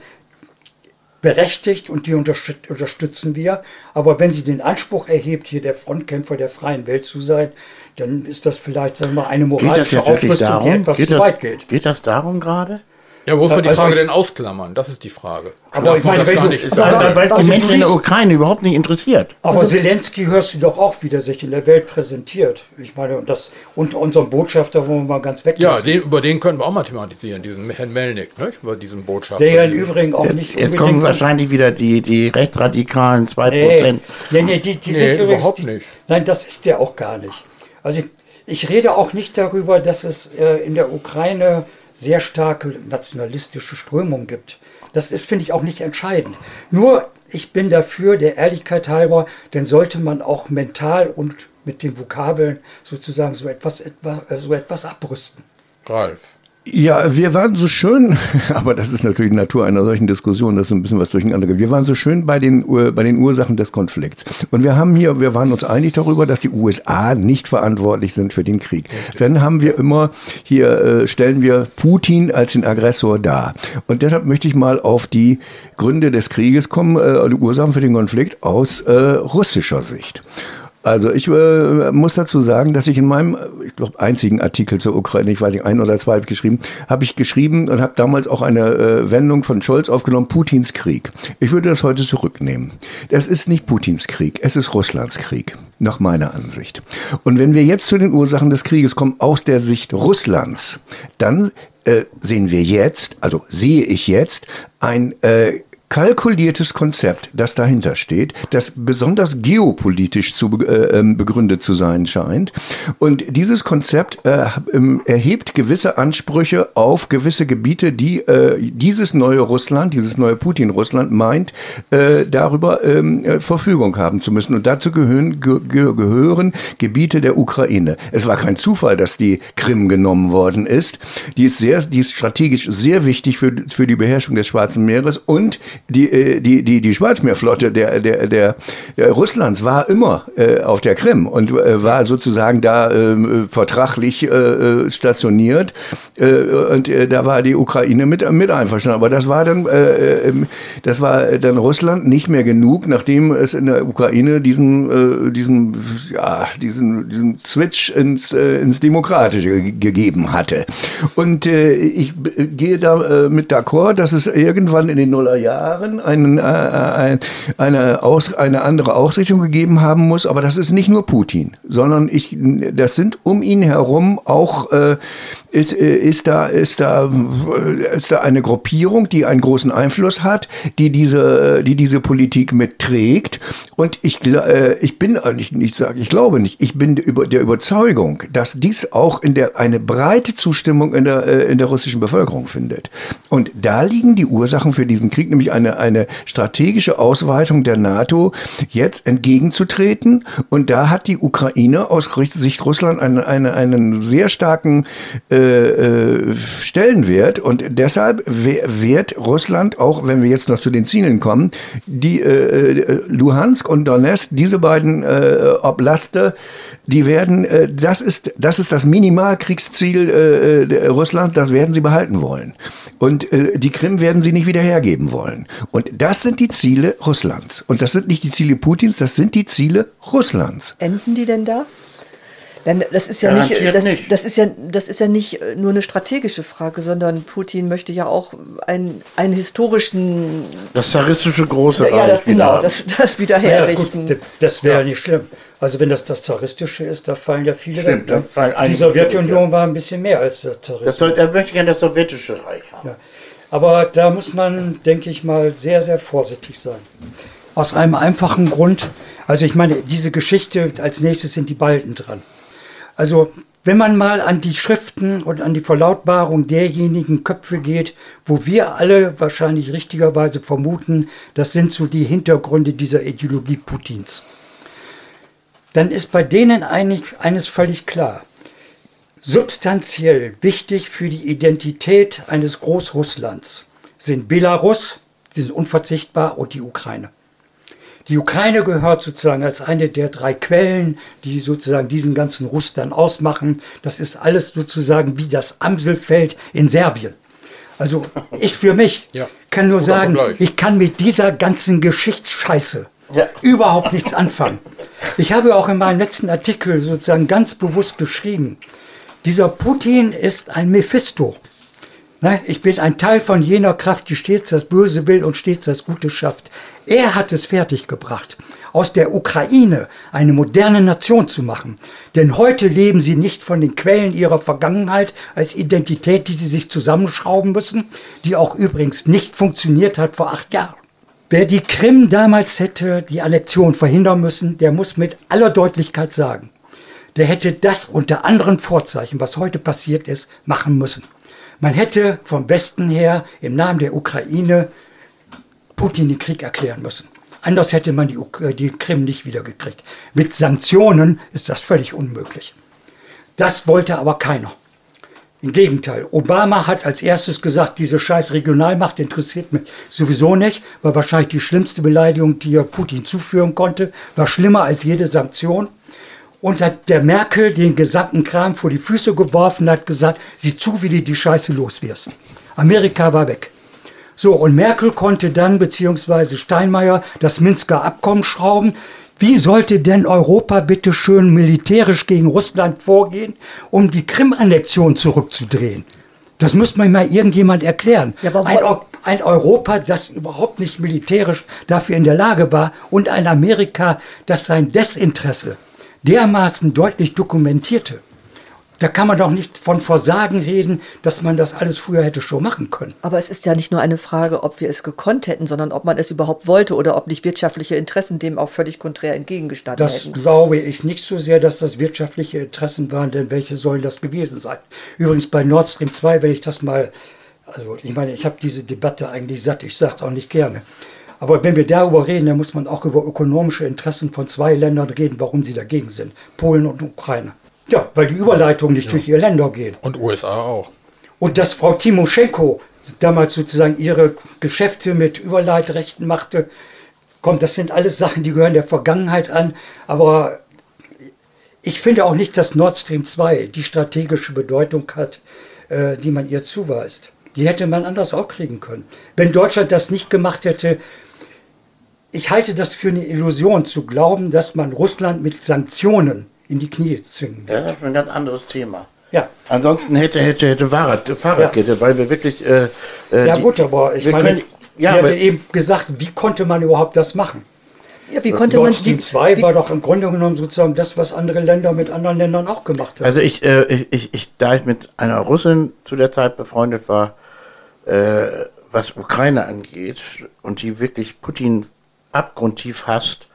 Speaker 4: berechtigt und die unterstützen wir. Aber wenn sie den Anspruch erhebt, hier der Frontkämpfer der freien Welt zu sein, dann ist das vielleicht sagen wir, eine moralische Aufrüstung,
Speaker 1: darum? die etwas
Speaker 4: geht
Speaker 1: zu weit geht. Geht das darum gerade?
Speaker 3: Ja, wo wir die also Frage denn ausklammern? Das ist die Frage.
Speaker 1: Aber ich meine, wenn du, nicht, aber, weil die Menschen in der Ukraine überhaupt nicht interessiert.
Speaker 4: Aber also, Zelensky hörst du doch auch, wie der sich in der Welt präsentiert. Ich meine, und das unter unserem Botschafter, wo wir mal ganz weg
Speaker 3: Ja, den, über den können wir auch mal thematisieren, diesen Herrn Melnik, ne? über diesen Botschafter.
Speaker 4: Der ja im Übrigen auch nicht
Speaker 1: Jetzt kommen wahrscheinlich wieder die, die rechtsradikalen 2%.
Speaker 4: Nee, nee, nee die, die nee, sind übrigens... Überhaupt nicht. Nein, das ist der auch gar nicht. Also ich, ich rede auch nicht darüber, dass es äh, in der Ukraine sehr starke nationalistische Strömung gibt. Das ist, finde ich, auch nicht entscheidend. Nur, ich bin dafür, der Ehrlichkeit halber, denn sollte man auch mental und mit den Vokabeln sozusagen so etwas, etwa, so etwas abrüsten.
Speaker 3: Ralf,
Speaker 5: Ja, wir waren so schön, aber das ist natürlich die Natur einer solchen Diskussion, dass so ein bisschen was durcheinander geht. Wir waren so schön bei den, bei den Ursachen des Konflikts. Und wir haben hier, wir waren uns einig darüber, dass die USA nicht verantwortlich sind für den Krieg. Dann haben wir immer, hier äh, stellen wir Putin als den Aggressor dar. Und deshalb möchte ich mal auf die Gründe des Krieges kommen, äh, die Ursachen für den Konflikt aus äh, russischer Sicht. Also ich äh, muss dazu sagen, dass ich in meinem, ich glaube, einzigen Artikel zur Ukraine, ich weiß nicht, ein oder zwei habe ich geschrieben, habe ich geschrieben und habe damals auch eine äh, Wendung von Scholz aufgenommen, Putins Krieg. Ich würde das heute zurücknehmen. Es ist nicht Putins Krieg, es ist Russlands Krieg, nach meiner Ansicht. Und wenn wir jetzt zu den Ursachen des Krieges kommen, aus der Sicht Russlands, dann äh, sehen wir jetzt, also sehe ich jetzt, ein äh, kalkuliertes Konzept, das dahinter steht, das besonders geopolitisch zu, äh, ähm, begründet zu sein scheint. Und dieses Konzept äh, ähm, erhebt gewisse Ansprüche auf gewisse Gebiete, die äh, dieses neue Russland, dieses neue Putin-Russland meint, äh, darüber ähm, äh, Verfügung haben zu müssen. Und dazu gehören, ge gehören Gebiete der Ukraine. Es war kein Zufall, dass die Krim genommen worden ist. Die ist, sehr, die ist strategisch sehr wichtig für, für die Beherrschung des Schwarzen Meeres und die, äh, die, die, die Schwarzmeerflotte der, der, der, der Russlands war immer äh, auf der Krim und äh, war sozusagen da äh, vertraglich äh, stationiert. Äh, und äh, da war die Ukraine mit, mit einverstanden. Aber das war dann, äh, ähm, das war dann Russland nicht mehr genug, nachdem es in der Ukraine diesen, äh, diesen, ja, diesen, diesen Switch ins, äh, ins Demokratische gegeben hatte. Und äh, ich gehe da äh, mit d'accord, dass es irgendwann in den Nullerjahren Jahren einen, äh, äh eine, Aus, eine andere Ausrichtung gegeben haben muss. Aber das ist nicht nur Putin, sondern ich, das sind um ihn herum auch äh, ist, äh, ist, da, ist, da, ist da eine Gruppierung, die einen großen Einfluss hat, die diese, die diese Politik mitträgt. Und ich, äh, ich bin, ich, ich sage, ich glaube nicht, ich bin der Überzeugung, dass dies auch in der, eine breite Zustimmung in der, äh, in der russischen Bevölkerung findet. Und da liegen die Ursachen für diesen Krieg, nämlich eine, eine strategische Ausweitung der NATO jetzt entgegenzutreten. Und da hat die Ukraine aus Sicht Russland einen, einen, einen sehr starken äh, äh, Stellenwert und deshalb wird Russland, auch wenn wir jetzt noch zu den Zielen kommen, die äh, äh, Luhansk und Donetsk, diese beiden äh, Oblaste, die werden, äh, das ist das ist das Minimalkriegsziel äh, Russlands, das werden sie behalten wollen. Und äh, die Krim werden sie nicht wieder hergeben wollen. Und das sind die Ziele Russlands. Und das sind nicht die Ziele Putins, das sind die Ziele Russlands.
Speaker 2: Enden die denn da? Denn das ist ja nicht, das, nicht, das, ist ja, das ist ja nicht äh, nur eine strategische Frage, sondern Putin möchte ja auch einen, einen historischen.
Speaker 1: Das zaristische große
Speaker 2: Ja, das, genau, das, das wieder herrichten.
Speaker 4: Ja, gut, das wäre ja. nicht schlimm. Also wenn das das zaristische ist, da fallen ja viele Stimmt, weg. Ne? Die Sowjetunion war ein bisschen mehr als das zaristische.
Speaker 1: er möchte gerne das sowjetische Reich haben. Ja.
Speaker 4: Aber da muss man, denke ich mal, sehr, sehr vorsichtig sein. Aus einem einfachen Grund. Also ich meine, diese Geschichte, als nächstes sind die Balten dran. Also wenn man mal an die Schriften und an die Verlautbarung derjenigen Köpfe geht, wo wir alle wahrscheinlich richtigerweise vermuten, das sind so die Hintergründe dieser Ideologie Putins, dann ist bei denen einig, eines völlig klar. Substanziell wichtig für die Identität eines Großrusslands sind Belarus, die sind unverzichtbar, und die Ukraine. Die Ukraine gehört sozusagen als eine der drei Quellen, die sozusagen diesen ganzen Russ dann ausmachen. Das ist alles sozusagen wie das Amselfeld in Serbien. Also ich für mich ja. kann nur sagen, ich kann mit dieser ganzen Geschichtsscheiße ja. überhaupt nichts anfangen. Ich habe auch in meinem letzten Artikel sozusagen ganz bewusst geschrieben, dieser Putin ist ein Mephisto. Ne, ich bin ein Teil von jener Kraft, die stets das Böse will und stets das Gute schafft. Er hat es fertiggebracht, aus der Ukraine eine moderne Nation zu machen. Denn heute leben sie nicht von den Quellen ihrer Vergangenheit als Identität, die sie sich zusammenschrauben müssen, die auch übrigens nicht funktioniert hat vor acht Jahren. Wer die Krim damals hätte die Annexion verhindern müssen, der muss mit aller Deutlichkeit sagen, der hätte das unter anderen Vorzeichen, was heute passiert ist, machen müssen. Man hätte vom Westen her im Namen der Ukraine Putin den Krieg erklären müssen. Anders hätte man die, äh, die Krim nicht wiedergekriegt. Mit Sanktionen ist das völlig unmöglich. Das wollte aber keiner. Im Gegenteil, Obama hat als erstes gesagt, diese scheiß Regionalmacht interessiert mich sowieso nicht, war wahrscheinlich die schlimmste Beleidigung, die er Putin zuführen konnte, war schlimmer als jede Sanktion. Und hat der Merkel den gesamten Kram vor die Füße geworfen, hat gesagt, sieh zu, wie du die Scheiße loswirst. Amerika war weg. So, und Merkel konnte dann, beziehungsweise Steinmeier, das Minsker Abkommen schrauben. Wie sollte denn Europa bitte schön militärisch gegen Russland vorgehen, um die Krim-Annexion zurückzudrehen? Das muss mir mal irgendjemand erklären. Ja, ein, ein, Europa, das überhaupt nicht militärisch dafür in der Lage war und ein Amerika, das sein Desinteresse dermaßen deutlich dokumentierte. Da kann man doch nicht von Versagen reden, dass man das alles früher hätte schon machen können.
Speaker 2: Aber es ist ja nicht nur eine Frage, ob wir es gekonnt hätten, sondern ob man es überhaupt wollte oder ob nicht wirtschaftliche Interessen dem auch völlig konträr entgegengestanden
Speaker 4: das hätten. Das glaube ich nicht so sehr, dass das wirtschaftliche Interessen waren, denn welche sollen das gewesen sein? Übrigens bei Nord Stream 2, wenn ich das mal, also ich meine, ich habe diese Debatte eigentlich satt, ich sage es auch nicht gerne. Aber wenn wir darüber reden, dann muss man auch über ökonomische Interessen von zwei Ländern reden, warum sie dagegen sind. Polen und Ukraine. Ja, weil die Überleitung nicht ja. durch ihr Länder geht.
Speaker 3: Und USA auch.
Speaker 4: Und dass Frau Timoschenko damals sozusagen ihre Geschäfte mit Überleitrechten machte, kommt, das sind alles Sachen, die gehören der Vergangenheit an. Aber ich finde auch nicht, dass Nord Stream 2 die strategische Bedeutung hat, äh, die man ihr zuweist. Die hätte man anders auch kriegen können. Wenn Deutschland das nicht gemacht hätte, ich halte das für eine Illusion zu glauben, dass man Russland mit Sanktionen in die Knie zwingen.
Speaker 1: Ja, das ist ein ganz anderes Thema. Ja. Ansonsten hätte, hätte, hätte Fahrrad, Fahrradkette, ja. weil wir wirklich. Äh,
Speaker 4: äh ja, die, gut, aber ich meine, können, ja, sie hatte eben gesagt, wie konnte man überhaupt das machen? Ja, wie konnte Nord man Stream 2 war doch im Grunde genommen sozusagen das, was andere Länder mit anderen Ländern auch gemacht haben.
Speaker 1: Also ich, äh, ich, ich, da ich mit einer Russin zu der Zeit befreundet war, äh, was Ukraine angeht und die wirklich Putin abgrundtief hasst,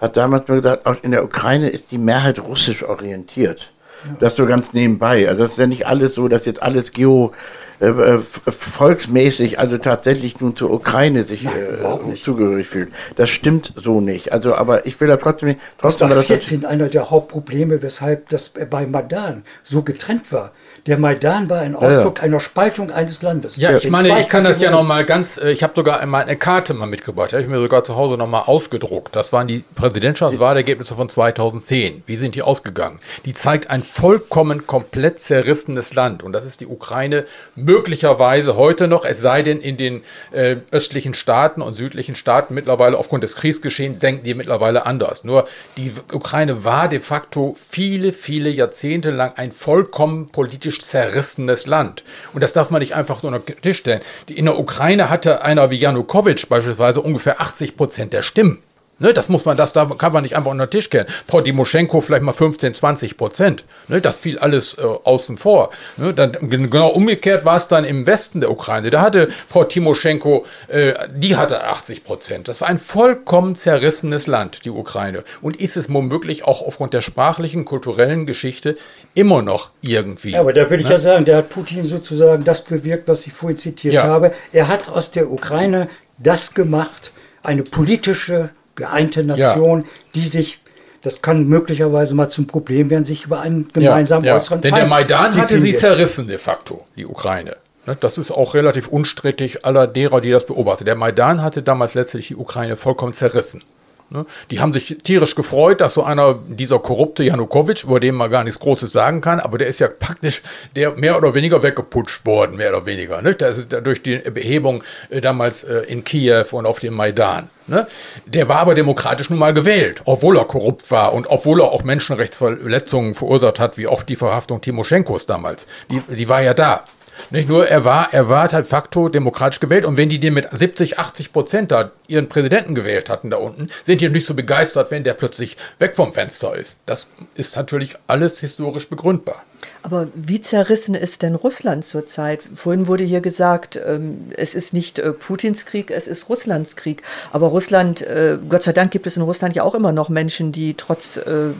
Speaker 1: hat damals nur gesagt, auch in der Ukraine ist die Mehrheit russisch orientiert. Ja. Das so ganz nebenbei. Also das ist ja nicht alles so, dass jetzt alles geo äh, äh volksmäßig, also tatsächlich nun zur Ukraine sich Nein, äh, zugehörig fühlen. Das stimmt so nicht. Also, aber ich will da trotzdem nicht. Trotzdem
Speaker 4: das war 14 einer der Hauptprobleme, weshalb das bei Madan so getrennt war. Der Maidan war ein Ausdruck ja, ja. einer Spaltung eines Landes.
Speaker 3: Ja, ich meine, ich kann das ja noch mal ganz, äh, ich habe sogar einmal eine Karte mal mitgebracht, habe ich mir sogar zu Hause noch mal ausgedruckt. Das waren die Präsidentschaftswahlergebnisse von 2010. Wie sind die ausgegangen? Die zeigt ein vollkommen komplett zerrissenes Land und das ist die Ukraine möglicherweise heute noch, es sei denn in den äh, östlichen Staaten und südlichen Staaten mittlerweile aufgrund des Kriegsgeschehens denken die mittlerweile anders. Nur die Ukraine war de facto viele, viele Jahrzehnte lang ein vollkommen politisch politisch zerrissenes Land. Und das darf man nicht einfach nur unter den Tisch stellen. In der Ukraine hatte einer wie Janukowitsch beispielsweise ungefähr 80 Prozent der Stimmen. Ne, das muss man, das da kann man nicht einfach unter den Tisch kehren. Frau Timoschenko vielleicht mal 15, 20 Prozent. Ne, das fiel alles äh, außen vor. Ne, dann, genau umgekehrt war es dann im Westen der Ukraine. Da hatte Frau Timoschenko, äh, die hatte 80 Prozent. Das war ein vollkommen zerrissenes Land, die Ukraine. Und ist es womöglich auch aufgrund der sprachlichen, kulturellen Geschichte immer noch irgendwie.
Speaker 4: Ja, aber da würde ich ne? ja sagen, der hat Putin sozusagen das bewirkt, was ich vorhin zitiert ja. habe. Er hat aus der Ukraine das gemacht, eine politische geeinte Nation, ja. die sich das kann möglicherweise mal zum Problem werden, sich über einen gemeinsamen
Speaker 3: ja, ja. äußeren Denn Feind der Maidan hatte sie zerrissen de facto, die Ukraine. Ne, das ist auch relativ unstrittig aller derer, die das beobachten. Der Maidan hatte damals letztlich die Ukraine vollkommen zerrissen. Ne? Die haben sich tierisch gefreut, dass so einer, dieser korrupte Janukowitsch, über den man gar nichts Großes sagen kann, aber der ist ja praktisch der mehr oder weniger weggeputscht worden, mehr oder weniger. Ne? Der ist durch die Behebung äh, damals äh, in Kiew und auf dem Maidan. Ne? Der war aber demokratisch nun mal gewählt, obwohl er korrupt war und obwohl er auch Menschenrechtsverletzungen verursacht hat, wie oft die Verhaftung Timoschenkos damals. Die, die war ja da. Nicht nur, er war, er war de facto demokratisch gewählt und wenn die den mit 70, 80 Prozent da ihren Präsidenten gewählt hatten da unten, sind die nicht so begeistert, wenn der plötzlich weg vom Fenster ist. Das ist natürlich alles historisch begründbar.
Speaker 2: Aber wie zerrissen ist denn Russland zurzeit? Vorhin wurde hier gesagt, ähm, es ist nicht äh, Putins Krieg, es ist Russlands Krieg. Aber Russland, äh, Gott sei Dank gibt es in Russland ja auch immer noch Menschen, die trotz äh,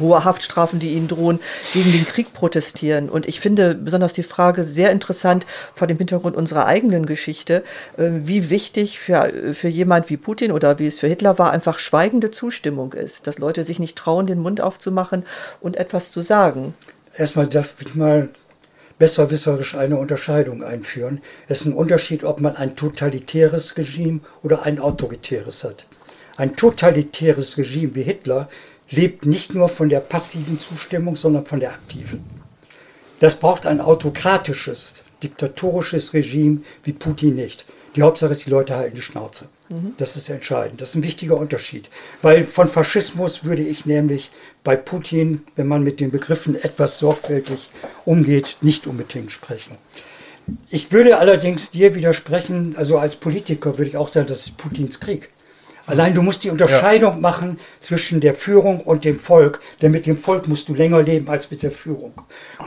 Speaker 2: hoher Haftstrafen, die ihnen drohen, gegen den Krieg protestieren. Und ich finde besonders die Frage sehr interessant vor dem Hintergrund unserer eigenen Geschichte, wie wichtig für, für jemand wie Putin oder wie es für Hitler war, einfach schweigende Zustimmung ist, dass Leute sich nicht trauen, den Mund aufzumachen und etwas zu sagen
Speaker 4: erstmal darf ich mal besserwisserisch eine Unterscheidung einführen. Es ist ein Unterschied, ob man ein totalitäres Regime oder ein autoritäres hat. Ein totalitäres Regime wie Hitler lebt nicht nur von der passiven Zustimmung, sondern von der aktiven. Das braucht ein autokratisches, diktatorisches Regime wie Putin nicht. Die Hauptsache ist, die Leute halten die Schnauze. Mhm. Das ist entscheidend. Das ist ein wichtiger Unterschied. Weil von Faschismus würde ich nämlich bei Putin, wenn man mit den Begriffen etwas sorgfältig umgeht, nicht unbedingt sprechen. Ich würde allerdings dir widersprechen, also als Politiker würde ich auch sagen, das ist Putins Krieg. Allein du musst die Unterscheidung ja. machen zwischen der Führung und dem Volk, denn mit dem Volk musst du länger leben als mit der Führung.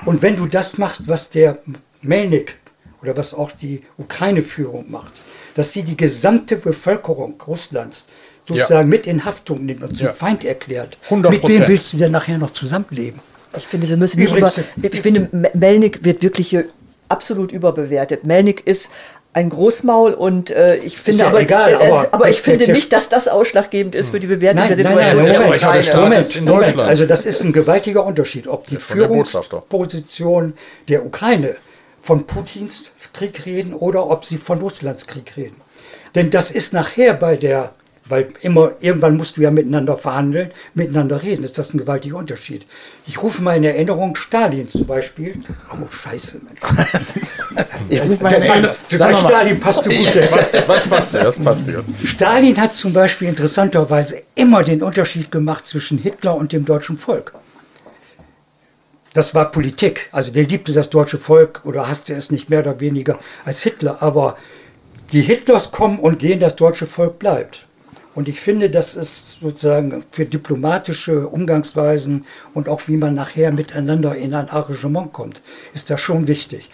Speaker 4: Und wenn du das machst, was der Melnik oder was auch die Ukraine-Führung macht, dass sie die gesamte Bevölkerung Russlands sozusagen ja. mit in Haftung nimmt und zum ja. Feind erklärt.
Speaker 3: 100%.
Speaker 4: Mit wem willst du denn nachher noch zusammenleben?
Speaker 2: Ich finde, wir müssen nicht Übrigens, über, ich finde, Melnik wird wirklich hier absolut überbewertet. Melnik ist ein Großmaul und äh, ich finde
Speaker 4: ja
Speaker 2: aber,
Speaker 4: egal,
Speaker 2: äh, aber, aber ich finde nicht, dass das ausschlaggebend ist für die Bewertung
Speaker 4: nein,
Speaker 2: der
Speaker 4: Situation. Nein, nein, Moment, Moment, Moment, Also das ist ein gewaltiger Unterschied, ob die Führungsposition der Ukraine von Putins Krieg reden oder ob sie von Russlands Krieg reden. Denn das ist nachher bei der weil immer, irgendwann musst du ja miteinander verhandeln, miteinander reden. Ist das ein gewaltiger Unterschied. Ich rufe mal in Erinnerung Stalin zum Beispiel. Oh, scheiße, Mensch. ich rufe mal in Erinnerung. Bei Stalin passt du gut.
Speaker 3: Was, was passt Das passt jetzt.
Speaker 4: Stalin hat zum Beispiel interessanterweise immer den Unterschied gemacht zwischen Hitler und dem deutschen Volk. Das war Politik. Also der liebte das deutsche Volk oder hasste es nicht mehr oder weniger als Hitler. Aber die Hitlers kommen und gehen, das deutsche Volk bleibt. Und ich finde, das ist sozusagen für diplomatische Umgangsweisen und auch wie man nachher miteinander in ein Arrangement kommt, ist das schon wichtig.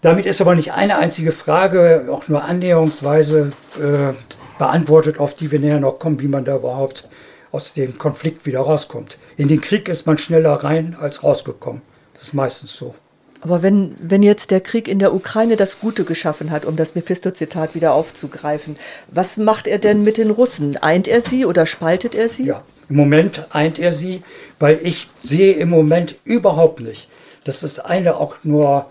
Speaker 4: Damit ist aber nicht eine einzige Frage, auch nur annäherungsweise äh, beantwortet, auf die wir näher noch kommen, wie man da überhaupt aus dem Konflikt wieder rauskommt. In den Krieg ist man schneller rein als rausgekommen. Das ist meistens so.
Speaker 2: Aber wenn, wenn jetzt der Krieg in der Ukraine das Gute geschaffen hat, um das Mephisto-Zitat wieder aufzugreifen, was macht er denn mit den Russen? Eint er sie oder spaltet er sie?
Speaker 4: Ja, im Moment eint er sie, weil ich sehe im Moment überhaupt nicht, dass es eine auch nur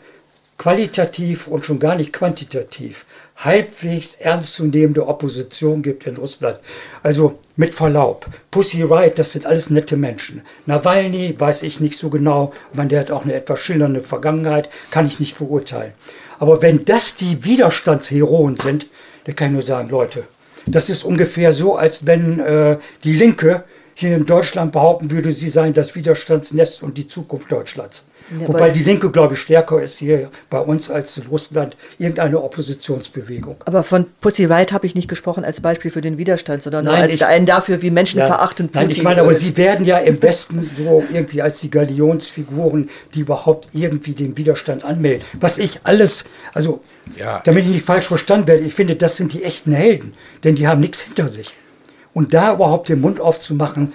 Speaker 4: qualitativ und schon gar nicht quantitativ halbwegs ernstzunehmende Opposition gibt in Russland. Also mit Verlaub, Pussy Riot, das sind alles nette Menschen. Nawalny weiß ich nicht so genau, man, der hat auch eine etwas schillernde Vergangenheit, kann ich nicht beurteilen. Aber wenn das die Widerstandsheroen sind, dann kann ich nur sagen, Leute, das ist ungefähr so, als wenn äh, die Linke hier in Deutschland behaupten würde, sie seien das Widerstandsnest und die Zukunft Deutschlands. Ja, Wobei die Linke, glaube ich, stärker ist hier bei uns als in Russland irgendeine Oppositionsbewegung.
Speaker 2: Aber von Pussy Riot habe ich nicht gesprochen als Beispiel für den Widerstand, sondern Nein, nur als ich, einen dafür, wie Menschen ja, verachten
Speaker 4: Putin. Nein, ich meine, aber sie werden ja im Westen so irgendwie als die Galionsfiguren, die überhaupt irgendwie den Widerstand anmelden. Was ich alles, also ja. damit ich nicht falsch verstanden werde, ich finde, das sind die echten Helden, denn die haben nichts hinter sich. Und da überhaupt den Mund aufzumachen,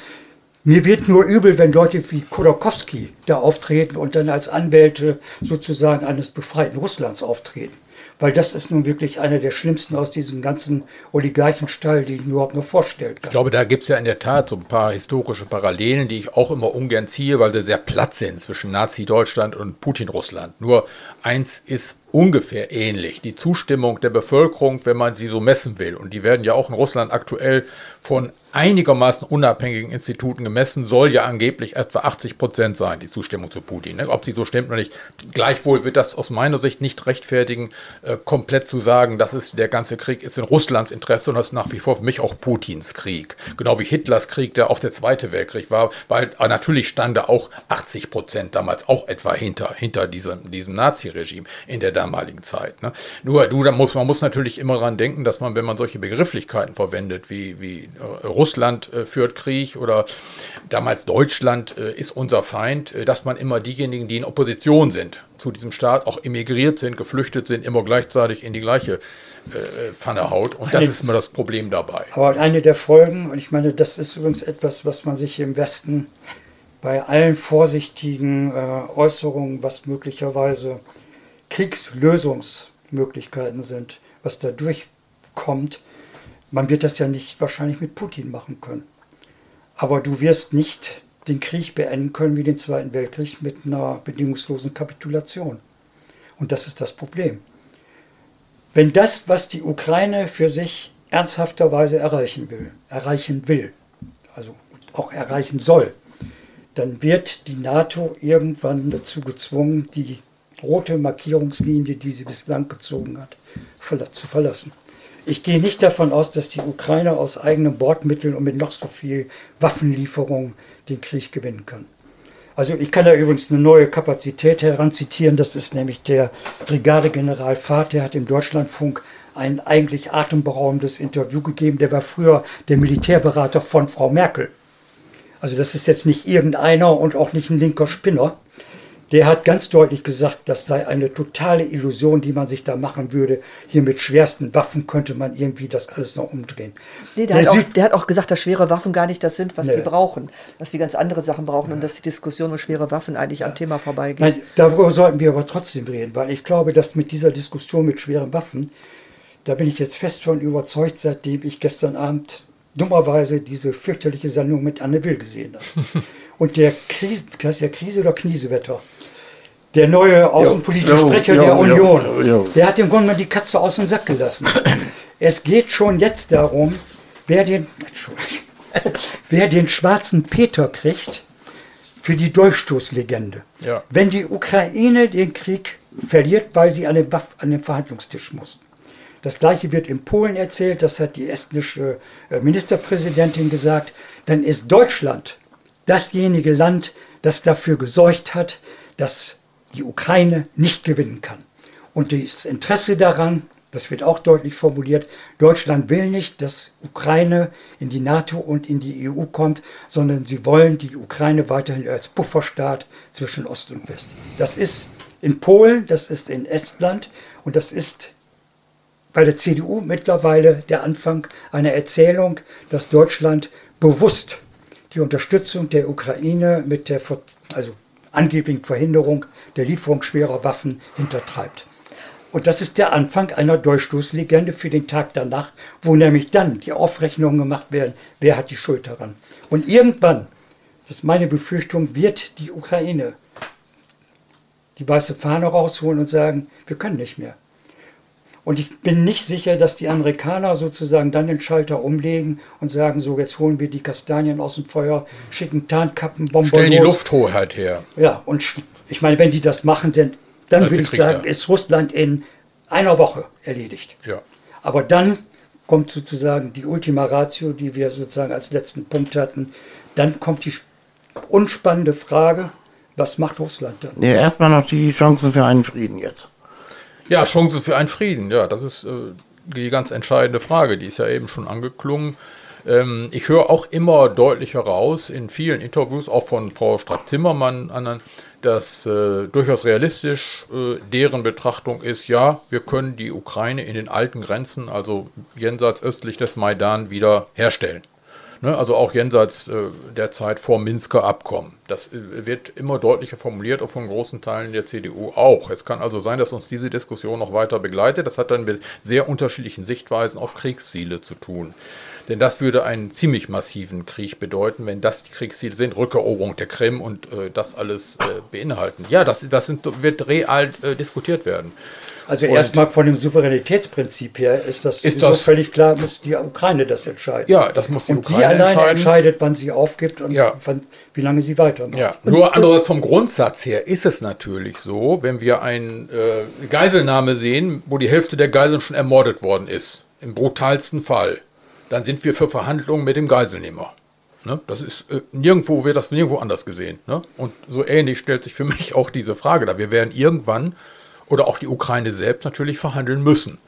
Speaker 4: mir wird nur übel, wenn Leute wie Khodorkovsky da auftreten und dann als Anwälte sozusagen eines befreiten Russlands auftreten. Weil das ist nun wirklich einer der schlimmsten aus diesem ganzen Oligarchenstall, die ich mir überhaupt nur vorstellen kann.
Speaker 3: Ich glaube, da gibt es ja in der Tat so ein paar historische Parallelen, die ich auch immer ungern ziehe, weil sie sehr platt sind zwischen Nazi-Deutschland und Putin-Russland. Nur eins ist ungefähr ähnlich. Die Zustimmung der Bevölkerung, wenn man sie so messen will. Und die werden ja auch in Russland aktuell von einigermaßen unabhängigen Instituten gemessen, soll ja angeblich etwa 80 Prozent sein, die Zustimmung zu Putin. Ne? Ob sie so stimmt oder nicht. Gleichwohl wird das aus meiner Sicht nicht rechtfertigen, äh, komplett zu sagen, dass es der ganze Krieg ist in Russlands Interesse und das ist nach wie vor für mich auch Putins Krieg. Genau wie Hitlers Krieg, der auch der Zweite Weltkrieg war, weil äh, natürlich stand da auch 80 Prozent damals auch etwa hinter, hinter diesem, diesem Nazi-Regime in der damaligen Zeit. Ne? Nur du, da muss, man muss natürlich immer daran denken, dass man, wenn man solche Begrifflichkeiten verwendet, wie, wie äh, Russland äh, führt Krieg oder damals Deutschland äh, ist unser Feind, äh, dass man immer diejenigen, die in Opposition sind zu diesem Staat, auch emigriert sind, geflüchtet sind, immer gleichzeitig in die gleiche äh, Pfanne haut. Und das ist immer das Problem dabei.
Speaker 4: Aber eine der Folgen, und ich meine, das ist übrigens etwas, was man sich im Westen bei allen vorsichtigen äh, Äußerungen, was möglicherweise Kriegslösungsmöglichkeiten sind, was da durchkommt, man wird das ja nicht wahrscheinlich mit Putin machen können. Aber du wirst nicht den Krieg beenden können wie den Zweiten Weltkrieg mit einer bedingungslosen Kapitulation. Und das ist das Problem. Wenn das, was die Ukraine für sich ernsthafterweise erreichen will, erreichen will, also auch erreichen soll, dann wird die NATO irgendwann dazu gezwungen, die rote Markierungslinie, die sie bislang gezogen hat, zu verlassen. Ich gehe nicht davon aus, dass die Ukraine aus eigenen Bordmitteln und mit noch so viel Waffenlieferung den Krieg gewinnen kann. Also ich kann da übrigens eine neue Kapazität heranzitieren, das ist nämlich der Brigadegeneral Fahrt, der hat im Deutschlandfunk ein eigentlich atemberaubendes Interview gegeben, der war früher der Militärberater von Frau Merkel. Also das ist jetzt nicht irgendeiner und auch nicht ein linker Spinner, der hat ganz deutlich gesagt, das sei eine totale Illusion, die man sich da machen würde. Hier mit schwersten Waffen könnte man irgendwie das alles noch umdrehen.
Speaker 2: Nee, der, der, hat, auch, der hat, auch, gesagt, dass schwere Waffen gar nicht das sind, was nee. die brauchen. Dass die ganz andere Sachen brauchen ja. und dass die Diskussion um schwere Waffen eigentlich ja. am Thema vorbeigeht. Nein,
Speaker 4: darüber sollten wir aber trotzdem reden, weil ich glaube, dass mit dieser Diskussion mit schweren Waffen, da bin ich jetzt fest von überzeugt, seitdem ich gestern Abend dummerweise diese fürchterliche Sendung mit Anne Will gesehen habe. und der Krise, das ist ja Krise oder Kniesewetter der neue außenpolitische jo, Sprecher jo, der jo, Union, der hat im Grunde mal die Katze aus dem Sack gelassen. es geht schon jetzt darum, wer den, wer den schwarzen Peter kriegt für die Durchstoßlegende. Ja. Wenn die Ukraine den Krieg verliert, weil sie an den, Waff an den Verhandlungstisch muss. Das gleiche wird in Polen erzählt, das hat die estnische äh, Ministerpräsidentin gesagt. Dann ist Deutschland dasjenige Land, das dafür gesorgt hat, dass die Ukraine nicht gewinnen kann. Und das Interesse daran, das wird auch deutlich formuliert, Deutschland will nicht, dass Ukraine in die NATO und in die EU kommt, sondern sie wollen die Ukraine weiterhin als Pufferstaat zwischen Ost und West. Das ist in Polen, das ist in Estland und das ist bei der CDU mittlerweile der Anfang einer Erzählung, dass Deutschland bewusst die Unterstützung der Ukraine mit der also angeblichen Verhinderung der Lieferung schwerer Waffen hintertreibt. Und das ist der Anfang einer Durchstoßlegende für den Tag danach, wo nämlich dann die Aufrechnungen gemacht werden, wer hat die Schuld daran. Und irgendwann, das ist meine Befürchtung, wird die Ukraine die weiße Fahne rausholen und sagen, wir können nicht mehr. Und ich bin nicht sicher, dass die Amerikaner sozusagen dann den Schalter umlegen und sagen, so jetzt holen wir die Kastanien aus dem Feuer, schicken Tarnkappen, Bomben
Speaker 3: Stellen die Lufthoheit her.
Speaker 4: Ja, und ich meine, wenn die das machen, dann, dann würde ich sagen, ist Russland in einer Woche erledigt. Ja. Aber dann kommt sozusagen die Ultima Ratio, die wir sozusagen als letzten Punkt hatten. Dann kommt die unspannende Frage, was macht Russland dann?
Speaker 1: Ja, erstmal noch die Chancen für einen Frieden jetzt.
Speaker 3: Ja, Chancen für einen Frieden, ja, das ist äh, die ganz entscheidende Frage, die ist ja eben schon angeklungen. Ähm, ich höre auch immer deutlicher raus in vielen Interviews, auch von Frau Strack-Zimmermann, anderen, dass äh, durchaus realistisch äh, deren Betrachtung ist, ja, wir können die Ukraine in den alten Grenzen, also jenseits östlich des Maidan, wieder herstellen. Ne, also auch jenseits äh, der Zeit vor Minsker Abkommen. Das äh, wird immer deutlicher formuliert, auch von großen Teilen der CDU auch. Es kann also sein, dass uns diese Diskussion noch weiter begleitet. Das hat dann mit sehr unterschiedlichen Sichtweisen auf Kriegsziele zu tun. Denn das würde einen ziemlich massiven Krieg bedeuten, wenn das die Kriegsziele sind, Rückeroberung der Krim und äh, das alles äh, beinhalten. Ja, das, das sind, wird real äh, diskutiert werden.
Speaker 4: Also erstmal von dem Souveränitätsprinzip her ist das, ist das völlig klar, muss die Ukraine das entscheiden.
Speaker 3: Ja, das muss die
Speaker 4: und Ukraine entscheiden. Und sie alleine entscheidet, wann sie aufgibt und ja. wann, wie lange sie weitermacht.
Speaker 3: Ja. Nur anderes vom Grundsatz her ist es natürlich so, wenn wir eine äh, Geiselnahme sehen, wo die Hälfte der Geiseln schon ermordet worden ist, im brutalsten Fall, dann sind wir für Verhandlungen mit dem Geiselnehmer. Ne? Das ist äh, nirgendwo wird das nirgendwo anders gesehen. Ne? Und so ähnlich stellt sich für mich auch diese Frage da. Wir werden irgendwann oder auch die Ukraine selbst natürlich verhandeln müssen.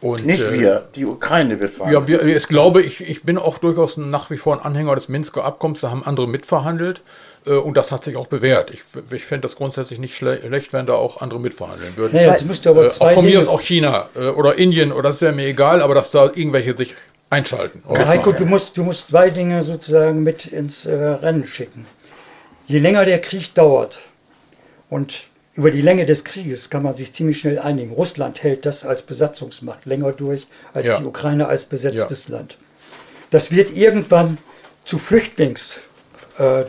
Speaker 1: Und, Nicht äh, wir, die Ukraine wird verhandeln.
Speaker 3: Ja, wir, ich glaube, ich, ich bin auch durchaus nach wie vor ein Anhänger des Minsker Abkommens, da haben andere mitverhandelt äh, und das hat sich auch bewährt. Ich, ich fände das grundsätzlich nicht schlecht, wenn da auch andere mitverhandeln würden.
Speaker 4: Naja, jetzt müsst ihr aber
Speaker 3: zwei äh, auch von Dinge mir aus auch China äh, oder Indien oder das wäre mir egal, aber dass da irgendwelche sich einschalten.
Speaker 4: Ja, Heiko, du musst, du musst zwei Dinge sozusagen mit ins äh, Rennen schicken. Je länger der Krieg dauert und über die Länge des Krieges kann man sich ziemlich schnell einigen. Russland hält das als Besatzungsmacht länger durch als ja. die Ukraine als besetztes ja. Land. Das wird irgendwann zu Flüchtlings, äh,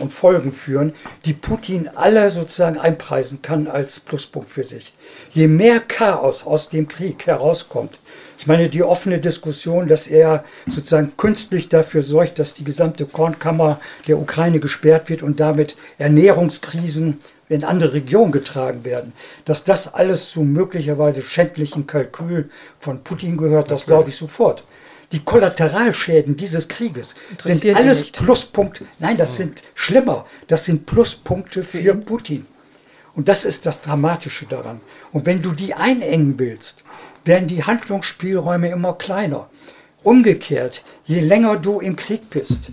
Speaker 4: und Folgen führen, die Putin alle sozusagen einpreisen kann als Pluspunkt für sich. Je mehr Chaos aus dem Krieg herauskommt, ich meine, die offene Diskussion, dass er sozusagen künstlich dafür sorgt, dass die gesamte Kornkammer der Ukraine gesperrt wird und damit Ernährungskrisen in andere Regionen getragen werden. Dass das alles zu möglicherweise schändlichen Kalkül von Putin gehört, das glaube ich sofort. Die Kollateralschäden dieses Krieges sind alles Pluspunkte. Nein, das sind schlimmer. Das sind Pluspunkte für Putin. Und das ist das Dramatische daran. Und wenn du die einengen willst, werden die Handlungsspielräume immer kleiner. Umgekehrt, je länger du im Krieg bist,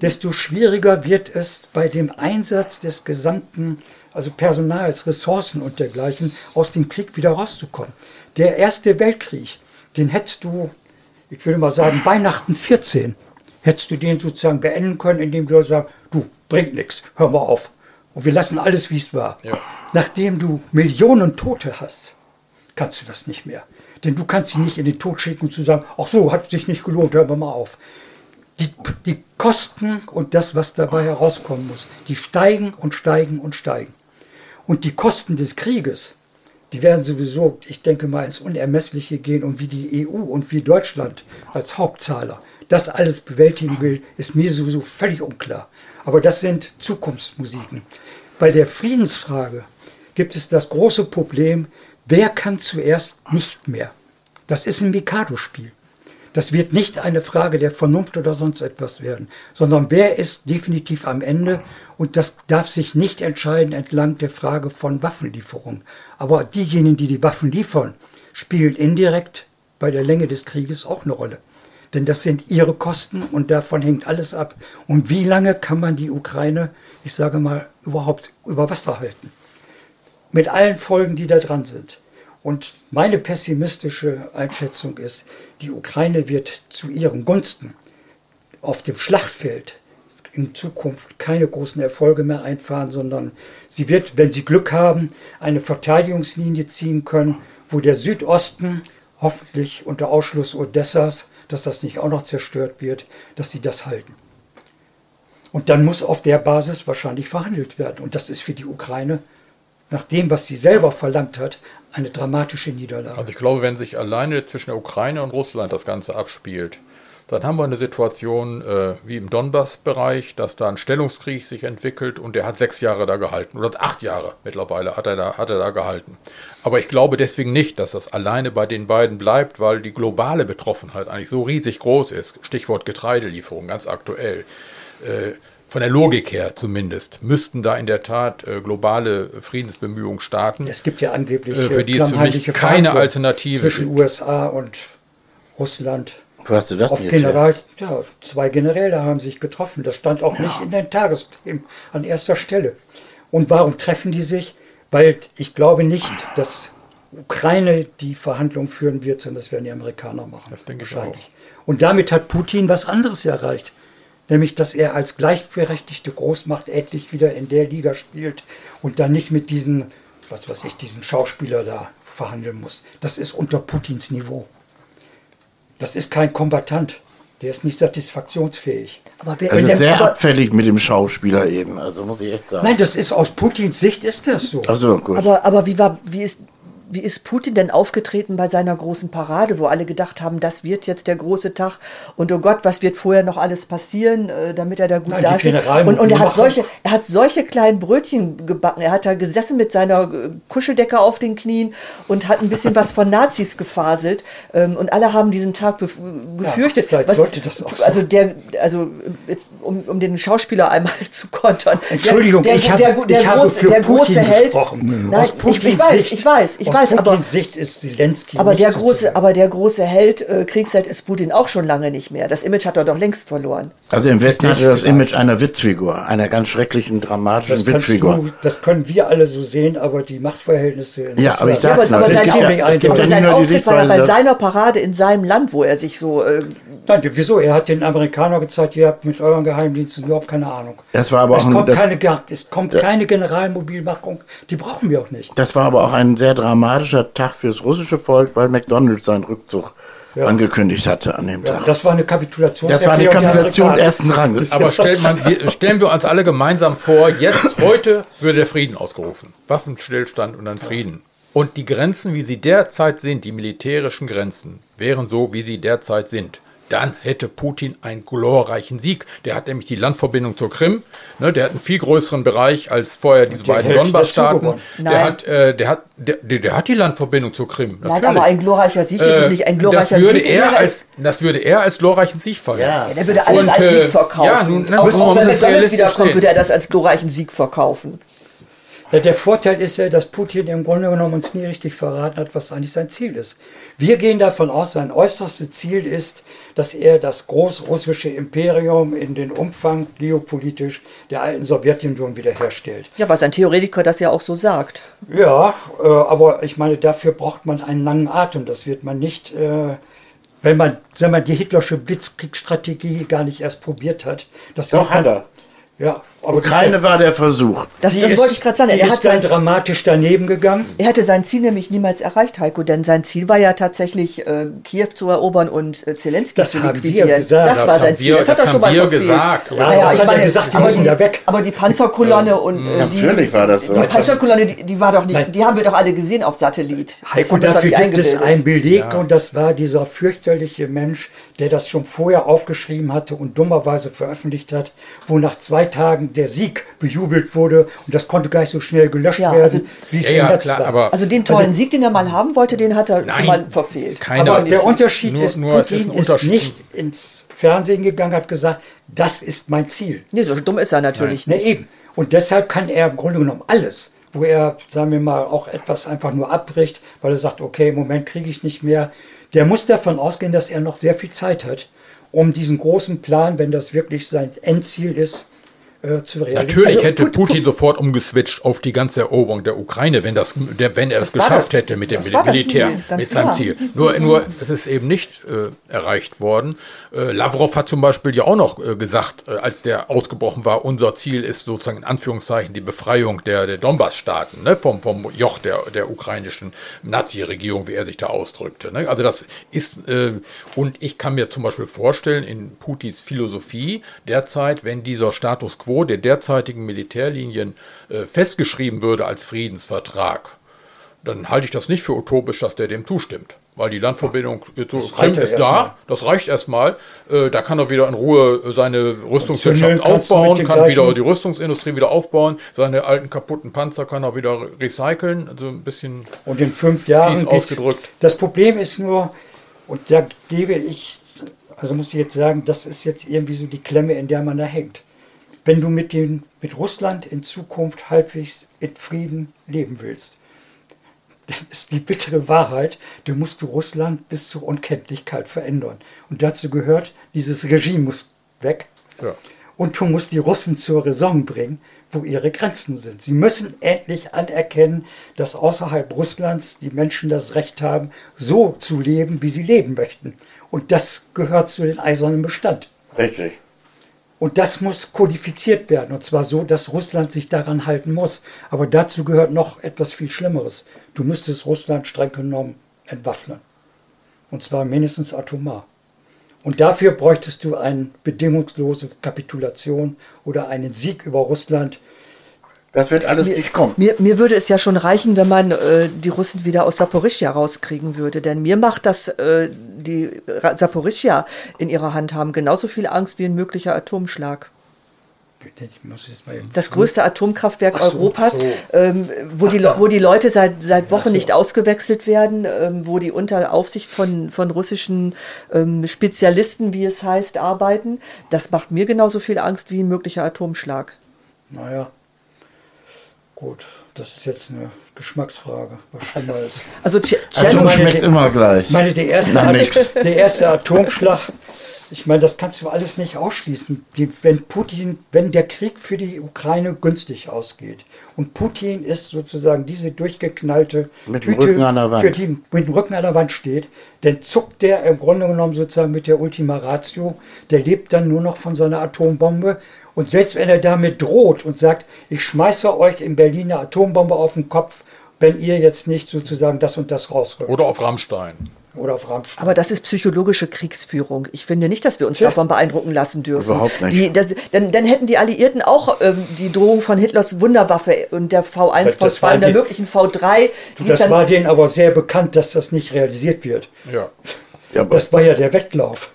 Speaker 4: desto schwieriger wird es bei dem Einsatz des gesamten, also Personals, Ressourcen und dergleichen, aus dem Krieg wieder rauszukommen. Der Erste Weltkrieg, den hättest du, ich würde mal sagen, Weihnachten 14, hättest du den sozusagen beenden können, indem du sagst, du, bringt nichts, hör mal auf. Und wir lassen alles, wie es war. Ja. Nachdem du Millionen Tote hast, kannst du das nicht mehr. Denn du kannst sie nicht in den Tod schicken und zu sagen, ach so, hat sich nicht gelohnt, hören wir mal auf. Die, die Kosten und das, was dabei herauskommen muss, die steigen und steigen und steigen. Und die Kosten des Krieges, die werden sowieso, ich denke mal, ins Unermessliche gehen und wie die EU und wie Deutschland als Hauptzahler das alles bewältigen will, ist mir sowieso völlig unklar. Aber das sind Zukunftsmusiken. Bei der Friedensfrage gibt es das große Problem, Wer kann zuerst nicht mehr? Das ist ein Mikado-Spiel. Das wird nicht eine Frage der Vernunft oder sonst etwas werden, sondern wer ist definitiv am Ende und das darf sich nicht entscheiden entlang der Frage von Waffenlieferung. Aber diejenigen, die die Waffen liefern, spielen indirekt bei der Länge des Krieges auch eine Rolle. Denn das sind ihre Kosten und davon hängt alles ab. Und wie lange kann man die Ukraine, ich sage mal, überhaupt über Wasser halten? mit allen Folgen, die da dran sind. Und meine pessimistische Einschätzung ist, die Ukraine wird zu ihren Gunsten auf dem Schlachtfeld in Zukunft keine großen Erfolge mehr einfahren, sondern sie wird, wenn sie Glück haben, eine Verteidigungslinie ziehen können, wo der Südosten hoffentlich unter Ausschluss Odessas, dass das nicht auch noch zerstört wird, dass sie das halten. Und dann muss auf der Basis wahrscheinlich verhandelt werden. Und das ist für die Ukraine nach dem, was sie selber verlangt hat, eine dramatische Niederlage.
Speaker 3: Also ich glaube, wenn sich alleine zwischen der Ukraine und Russland das Ganze abspielt, dann haben wir eine Situation äh, wie im Donbass-Bereich, dass da ein Stellungskrieg sich entwickelt und der hat sechs Jahre da gehalten oder acht Jahre mittlerweile hat er da, hat er da gehalten. Aber ich glaube deswegen nicht, dass das alleine bei den beiden bleibt, weil die globale Betroffenheit eigentlich so riesig groß ist. Stichwort Getreidelieferung, ganz aktuell. Äh, von der Logik her zumindest, müssten da in der Tat äh, globale Friedensbemühungen starten.
Speaker 4: Es gibt ja angeblich
Speaker 3: äh, für die es für mich keine Alternative
Speaker 4: zwischen gibt. USA und Russland.
Speaker 1: Was du das
Speaker 4: Auf General, ja, zwei Generäle haben sich getroffen. Das stand auch ja. nicht in den Tagesthemen an erster Stelle. Und warum treffen die sich? Weil ich glaube nicht, dass Ukraine die Verhandlungen führen wird, sondern das werden die Amerikaner machen.
Speaker 3: Das denke ich auch.
Speaker 4: Und damit hat Putin was anderes erreicht nämlich dass er als gleichberechtigte Großmacht endlich wieder in der Liga spielt und dann nicht mit diesen, was weiß ich, diesen Schauspieler da verhandeln muss. Das ist unter Putins Niveau. Das ist kein Kombatant. Der ist nicht satisfaktionsfähig.
Speaker 1: Aber wer also ist sehr aber, abfällig mit dem Schauspieler eben, also muss ich echt sagen.
Speaker 4: Nein, das ist aus Putins Sicht ist das so.
Speaker 2: Also gut. Aber, aber wie, war, wie ist wie ist Putin denn aufgetreten bei seiner großen Parade, wo alle gedacht haben, das wird jetzt der große Tag und oh Gott, was wird vorher noch alles passieren, äh, damit er da gut Nein, dasteht. Und, und er hat solche, er hat solche kleinen Brötchen gebacken. Er hat da gesessen mit seiner äh, Kuscheldecke auf den Knien und hat ein bisschen was von Nazis gefaselt. Ähm, und alle haben diesen Tag gefürchtet.
Speaker 4: Ja, vielleicht was, sollte das auch
Speaker 2: so. Also der, also jetzt, um, um den Schauspieler einmal zu kontern.
Speaker 4: Entschuldigung,
Speaker 2: der,
Speaker 4: ich, hab, der,
Speaker 2: der,
Speaker 4: ich habe für
Speaker 2: der
Speaker 4: Putin
Speaker 2: große Held.
Speaker 4: Gesprochen.
Speaker 2: Nein, ich, ich weiß, ich weiß, ich weiß
Speaker 4: weiß,
Speaker 2: aber
Speaker 4: Sicht ist Zelensky.
Speaker 2: Aber der große, aber der große Held äh, Kriegsheld ist Putin auch schon lange nicht mehr. Das Image hat er doch längst verloren.
Speaker 1: Also im Westen hat er das Image einer Witzfigur, einer ganz schrecklichen dramatischen
Speaker 4: das
Speaker 1: Witzfigur.
Speaker 4: Du, das können wir alle so sehen, aber die Machtverhältnisse
Speaker 1: in ja, aber ich ja,
Speaker 2: aber, aber, sein, ja, aber sein Auftritt war ja bei seiner Parade in seinem Land, wo er sich so. Äh,
Speaker 4: Nein, wieso? Er hat den Amerikanern gezeigt, ihr habt mit euren Geheimdiensten überhaupt keine Ahnung.
Speaker 1: Das war aber
Speaker 4: es
Speaker 1: auch
Speaker 4: kommt ein, keine, es kommt keine Generalmobilmachung, die brauchen wir auch nicht.
Speaker 1: Das war aber auch ein sehr dramatischer Tag fürs russische Volk, weil McDonalds seinen Rückzug ja. angekündigt hatte an dem
Speaker 4: ja,
Speaker 1: Tag.
Speaker 4: Das war eine Kapitulation.
Speaker 1: Das war eine Kapitulation ersten Ranges.
Speaker 3: Aber stellt man, stellen wir uns alle gemeinsam vor, jetzt, heute würde der Frieden ausgerufen. Waffenstillstand und dann Frieden. Und die Grenzen, wie sie derzeit sind, die militärischen Grenzen, wären so, wie sie derzeit sind dann hätte Putin einen glorreichen Sieg. Der hat nämlich die Landverbindung zur Krim, ne, der hat einen viel größeren Bereich als vorher diese beiden Donbass-Staaten. Der hat, äh, der, hat, der, der, hat die Landverbindung zur Krim.
Speaker 2: Natürlich. Nein, aber ein glorreicher Sieg ist es nicht. Ein glorreicher
Speaker 3: das würde Sieg. Er als, das würde er als glorreichen Sieg feiern.
Speaker 2: Ja. ja der würde alles Und, als Sieg äh, verkaufen. Ja, nun, nun, auch, auch wenn McDonalds wiederkommt, würde er das als glorreichen Sieg verkaufen.
Speaker 4: Der Vorteil ist ja, dass Putin im Grunde genommen uns nie richtig verraten hat, was eigentlich sein Ziel ist. Wir gehen davon aus, sein äußerstes Ziel ist, dass er das großrussische Imperium in den Umfang geopolitisch der alten Sowjetunion wiederherstellt.
Speaker 2: Ja, weil sein Theoretiker das ja auch so sagt.
Speaker 4: Ja, äh, aber ich meine, dafür braucht man einen langen Atem. Das wird man nicht, äh, wenn man, sagen wir, die hitlersche Blitzkriegsstrategie gar nicht erst probiert hat.
Speaker 1: Das Doch, hat er.
Speaker 4: Ja,
Speaker 1: aber Ukraine war der Versuch.
Speaker 2: Das, das ist, wollte ich gerade sagen.
Speaker 4: Er ist dann dramatisch daneben gegangen.
Speaker 2: Er hatte sein Ziel nämlich niemals erreicht, Heiko, denn sein Ziel war ja tatsächlich, äh, Kiew zu erobern und äh, Zelensky
Speaker 4: das
Speaker 2: zu
Speaker 4: liquidieren.
Speaker 2: Das, das, war sein Ziel. Wir,
Speaker 3: das, hat er schon mal gesagt.
Speaker 4: Ja, ja, das hat er gesagt, die müssen da weg.
Speaker 2: Aber die Panzerkolonne und äh, die,
Speaker 1: Natürlich war das so.
Speaker 2: Die Panzerkolonne, die, die war doch nicht, Nein. die haben wir doch alle gesehen auf Satellit.
Speaker 4: Heiko, dafür gibt es einen Beleg ja. und das war dieser fürchterliche Mensch, der das schon vorher aufgeschrieben hatte und dummerweise veröffentlicht hat, wo nach zwei Tagen der Sieg bejubelt wurde und das konnte gar nicht so schnell gelöscht ja, werden, also, wie es ja,
Speaker 2: ja, klar, war. also den tollen also, Sieg, den er mal haben wollte, den hat er nein, schon mal verfehlt.
Speaker 4: Keiner, aber der Unterschied nur, ist, nur Putin ist, Unterschied. ist, nicht ins Fernsehen gegangen, hat gesagt, das ist mein Ziel.
Speaker 2: Nee, so dumm ist er natürlich
Speaker 4: nein. nicht. Nee, eben. Und deshalb kann er im Grunde genommen alles wo er, sagen wir mal, auch etwas einfach nur abbricht, weil er sagt, okay, im Moment kriege ich nicht mehr der muss davon ausgehen, dass er noch sehr viel Zeit hat, um diesen großen Plan, wenn das wirklich sein Endziel ist, äh, zu realisieren.
Speaker 3: Natürlich also, hätte Putin sofort umgeswitcht auf die ganze Eroberung der Ukraine, wenn, das, der, wenn er das, das geschafft das, hätte mit dem Militär, mit seinem Ziel. Nur, nur es ist eben nicht äh, erreicht worden. Äh, Lavrov hat zum Beispiel ja auch noch äh, gesagt, äh, als der ausgebrochen war, unser Ziel ist sozusagen in Anführungszeichen die Befreiung der, der Donbass-Staaten ne, vom, vom Joch der, der ukrainischen Nazi-Regierung, wie er sich da ausdrückte. Ne? Also das ist, äh, und ich kann mir zum Beispiel vorstellen, in Putins Philosophie derzeit, wenn dieser Status quo Niveau der derzeitigen Militärlinien äh, festgeschrieben würde als Friedensvertrag, dann halte ich das nicht für utopisch, dass der dem zustimmt. Weil die Landverbindung zu Krim ist da, mal. das reicht erstmal. Äh, da kann er wieder in Ruhe seine Rüstungswirtschaft aufbauen, kann wieder die Rüstungsindustrie wieder aufbauen, seine alten kaputten Panzer kann er wieder recyceln, also ein bisschen
Speaker 4: Und in fünf Jahren
Speaker 3: ausgedrückt.
Speaker 4: Das Problem ist nur, und da gebe ich, also muss ich jetzt sagen, das ist jetzt irgendwie so die Klemme, in der man da hängt wenn du mit, den, mit Russland in Zukunft halbwegs in Frieden leben willst. Das ist die bittere Wahrheit, du musst du Russland bis zur Unkenntlichkeit verändern. Und dazu gehört, dieses Regime muss weg. Ja. Und du musst die Russen zur Raison bringen, wo ihre Grenzen sind. Sie müssen endlich anerkennen, dass außerhalb Russlands die Menschen das Recht haben, so zu leben, wie sie leben möchten. Und das gehört zu den eisernen Bestand.
Speaker 1: Richtig.
Speaker 4: Und das muss kodifiziert werden. Und zwar so, dass Russland sich daran halten muss. Aber dazu gehört noch etwas viel Schlimmeres. Du müsstest Russland streng genommen entwaffnen. Und zwar mindestens atomar. Und dafür bräuchtest du eine bedingungslose Kapitulation oder einen Sieg über Russland,
Speaker 1: das wird alles
Speaker 2: mir,
Speaker 1: nicht kommen.
Speaker 2: Mir, mir würde es ja schon reichen, wenn man äh, die Russen wieder aus Saporischia rauskriegen würde. Denn mir macht das, äh, die Saporischia in ihrer Hand haben, genauso viel Angst wie ein möglicher Atomschlag. Das größte Atomkraftwerk so, Europas, so. ähm, wo, die, wo die Leute seit, seit Wochen so. nicht ausgewechselt werden, ähm, wo die unter Aufsicht von, von russischen ähm, Spezialisten, wie es heißt, arbeiten. Das macht mir genauso viel Angst wie ein möglicher Atomschlag.
Speaker 4: Naja, Gut, das ist jetzt eine Geschmacksfrage, was schlimmer ist.
Speaker 1: Also, Atom schmeckt immer gleich.
Speaker 4: meine, der erste, der erste Atomschlag ich meine, das kannst du alles nicht ausschließen. Die, wenn Putin, wenn der Krieg für die Ukraine günstig ausgeht und Putin ist sozusagen diese durchgeknallte
Speaker 1: mit Tüte,
Speaker 4: für die mit dem Rücken an der Wand steht, dann zuckt der im Grunde genommen sozusagen mit der Ultima Ratio. Der lebt dann nur noch von seiner Atombombe. Und selbst wenn er damit droht und sagt, ich schmeiße euch in Berlin eine Atombombe auf den Kopf, wenn ihr jetzt nicht sozusagen das und das rausrückt.
Speaker 3: Oder auf Rammstein.
Speaker 4: Oder auf Rammstein.
Speaker 2: Aber das ist psychologische Kriegsführung. Ich finde nicht, dass wir uns ja. davon beeindrucken lassen dürfen.
Speaker 1: Überhaupt nicht.
Speaker 2: Die, das, dann, dann, hätten die Alliierten auch ähm, die Drohung von Hitlers Wunderwaffe und der V1, das, V2 und der möglichen V3.
Speaker 4: Das war denen aber sehr bekannt, dass das nicht realisiert wird.
Speaker 3: Ja.
Speaker 4: ja das war ja der Wettlauf.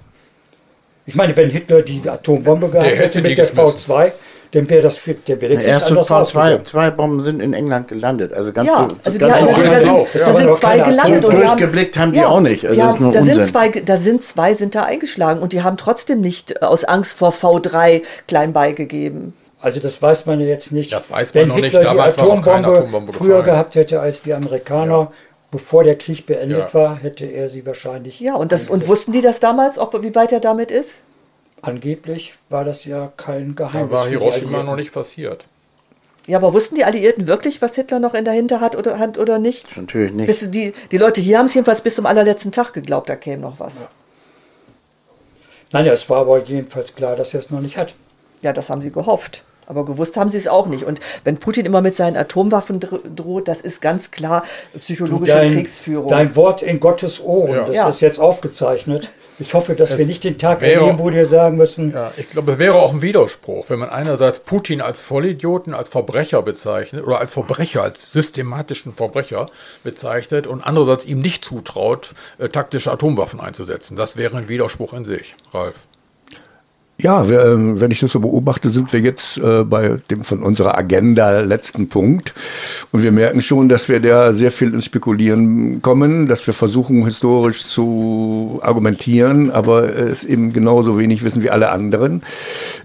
Speaker 4: Ich meine, wenn Hitler die Atombombe gehabt hätte mit der V2, dann wäre das für, der wäre
Speaker 1: der erste zwei, zwei Bomben sind in England gelandet. Also ganz
Speaker 2: ja,
Speaker 1: so,
Speaker 2: also die haben, da, sind,
Speaker 3: ja.
Speaker 2: da sind zwei gelandet und die
Speaker 1: haben, durchgeblickt haben die
Speaker 2: ja,
Speaker 1: auch nicht. Also
Speaker 2: die haben, da sind zwei, da sind zwei sind da eingeschlagen und die haben trotzdem nicht aus Angst vor V3 klein beigegeben.
Speaker 4: Also das weiß man jetzt nicht.
Speaker 3: Das weiß man
Speaker 4: Wenn
Speaker 3: noch
Speaker 4: Hitler
Speaker 3: nicht.
Speaker 4: Damals die Atombombe, Atombombe früher gefallen. gehabt hätte als die Amerikaner, ja. bevor der Krieg beendet ja. war, hätte er sie wahrscheinlich.
Speaker 2: Ja, und, das, und wussten die das damals, ob, wie weit er damit ist?
Speaker 4: Angeblich war das ja kein Geheimnis.
Speaker 3: Da war Hiroshima noch nicht passiert.
Speaker 2: Ja, aber wussten die Alliierten wirklich, was Hitler noch in der Hinterhand oder, Hand oder nicht?
Speaker 1: Natürlich nicht.
Speaker 2: Bis die, die Leute hier haben es jedenfalls bis zum allerletzten Tag geglaubt, da käme noch was. Ja.
Speaker 4: Nein, ja, es war aber jedenfalls klar, dass er es noch nicht hat.
Speaker 2: Ja, das haben sie gehofft. Aber gewusst haben sie es auch nicht. Und wenn Putin immer mit seinen Atomwaffen droht, das ist ganz klar psychologische
Speaker 4: dein,
Speaker 2: Kriegsführung.
Speaker 4: Dein Wort in Gottes Ohren, ja. das ja. ist jetzt aufgezeichnet. Ich hoffe, dass es wir nicht den Tag wäre, erleben, wo wir sagen müssen.
Speaker 3: Ja, ich glaube, es wäre auch ein Widerspruch, wenn man einerseits Putin als Vollidioten, als Verbrecher bezeichnet oder als Verbrecher, als systematischen Verbrecher bezeichnet und andererseits ihm nicht zutraut, äh, taktische Atomwaffen einzusetzen. Das wäre ein Widerspruch in sich, Ralf.
Speaker 5: Ja, wir, ähm, wenn ich das so beobachte, sind wir jetzt äh, bei dem von unserer Agenda letzten Punkt. Und wir merken schon, dass wir da sehr viel ins Spekulieren kommen, dass wir versuchen, historisch zu argumentieren, aber es eben genauso wenig wissen wie alle anderen.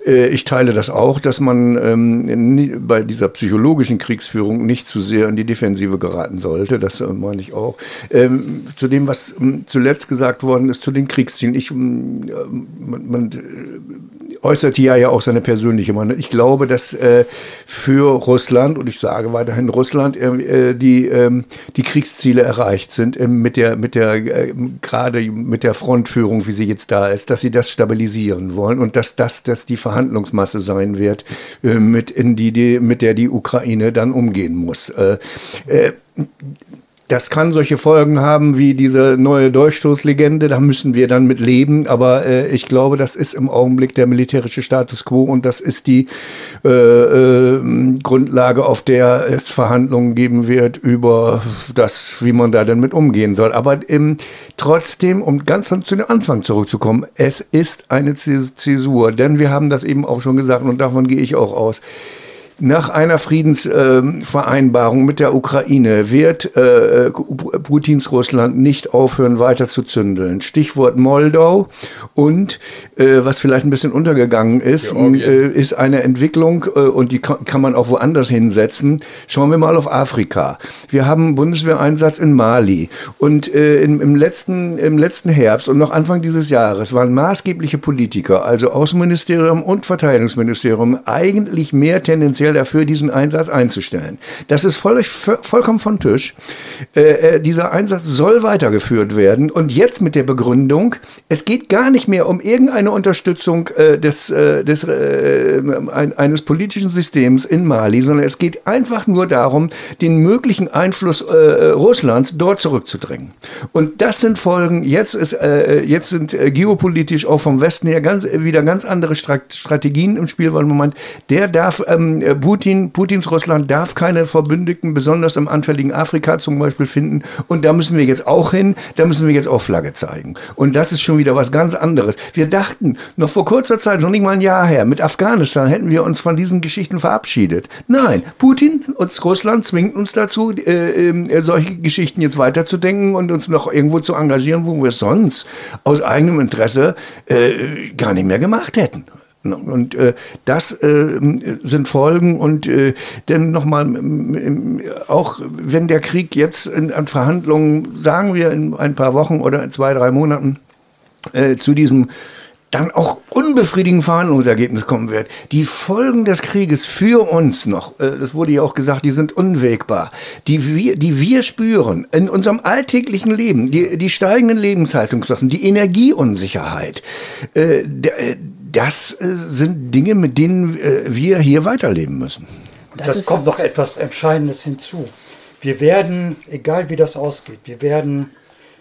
Speaker 5: Äh, ich teile das auch, dass man ähm, bei dieser psychologischen Kriegsführung nicht zu sehr in die Defensive geraten sollte. Das äh, meine ich auch. Ähm, zu dem, was ähm, zuletzt gesagt worden ist, zu den Kriegszielen. Ich, ähm, man, man äußert hier ja auch seine persönliche Meinung. Ich glaube, dass äh, für Russland, und ich sage weiterhin Russland, äh, äh die, äh, die Kriegsziele erreicht sind äh, mit der, mit der äh, gerade mit der Frontführung, wie sie jetzt da ist, dass sie das stabilisieren wollen und dass das, dass die Verhandlungsmasse sein wird, äh, mit, in die, die, mit der die Ukraine dann umgehen muss. Äh, äh, das kann solche Folgen haben wie diese neue Durchstoßlegende, da müssen wir dann mit leben, aber äh, ich glaube, das ist im Augenblick der militärische Status quo und das ist die äh, äh, Grundlage, auf der es Verhandlungen geben wird über das, wie man da denn mit umgehen soll. Aber ähm, trotzdem, um ganz zu dem Anfang zurückzukommen, es ist eine Zäsur, denn wir haben das eben auch schon gesagt und davon gehe ich auch aus. Nach einer Friedensvereinbarung mit der Ukraine wird äh, Putins Russland nicht aufhören, weiter zu zündeln. Stichwort Moldau und äh, was vielleicht ein bisschen untergegangen ist, äh, ist eine Entwicklung äh, und die kann, kann, man auch woanders hinsetzen. Schauen wir mal auf Afrika. Wir haben einen Bundeswehreinsatz in Mali und äh, im, im, letzten, im letzten Herbst und noch Anfang dieses Jahres waren maßgebliche Politiker, also Außenministerium und Verteidigungsministerium, eigentlich mehr tendenziell offiziell dafür, diesen Einsatz einzustellen. Das ist voll, vollkommen von Tisch. Äh, äh, dieser Einsatz soll weitergeführt werden und jetzt mit der Begründung, es geht gar nicht mehr um irgendeine Unterstützung äh, des, äh, des, äh, ein, eines politischen Systems in Mali, sondern es geht einfach nur darum, den möglichen Einfluss äh, Russlands dort zurückzudrängen. Und das sind Folgen, jetzt, ist, jetzt sind geopolitisch auch vom Westen her ganz, wieder ganz andere Strategien im Spiel, weil im Moment, der darf ähm, Putin, Putins Russland darf keine Verbündeten, besonders im anfälligen Afrika zum Beispiel, finden. Und da müssen wir jetzt auch hin, da müssen wir jetzt auch Flagge zeigen. Und das ist schon wieder was ganz anderes. Wir dachten, noch vor kurzer Zeit, noch nicht mal ein Jahr her, mit Afghanistan hätten wir uns von diesen Geschichten verabschiedet. Nein, Putin und Russland zwingt uns dazu, äh, äh, solche Geschichten jetzt weiterzudenken und uns noch irgendwo zu engagieren, wo wir es sonst aus eigenem Interesse äh, gar nicht mehr gemacht hätten. Und äh, das äh, sind Folgen und äh, denn nochmal, auch wenn der Krieg jetzt in, an Verhandlungen, sagen wir in ein paar Wochen oder zwei, drei Monaten, äh, zu diesem dann auch unbefriedigenden Verhandlungsergebnis kommen wird. Die Folgen des Krieges für uns noch, äh, das wurde ja auch gesagt, die sind unwägbar, die wir, die wir spüren in unserem alltäglichen Leben, die, die steigenden Lebenshaltungskosten, die Energieunsicherheit, äh, das äh, sind Dinge, mit denen äh, wir hier weiterleben müssen.
Speaker 4: Das, das kommt noch etwas Entscheidendes hinzu. Wir werden, egal wie das ausgeht, wir werden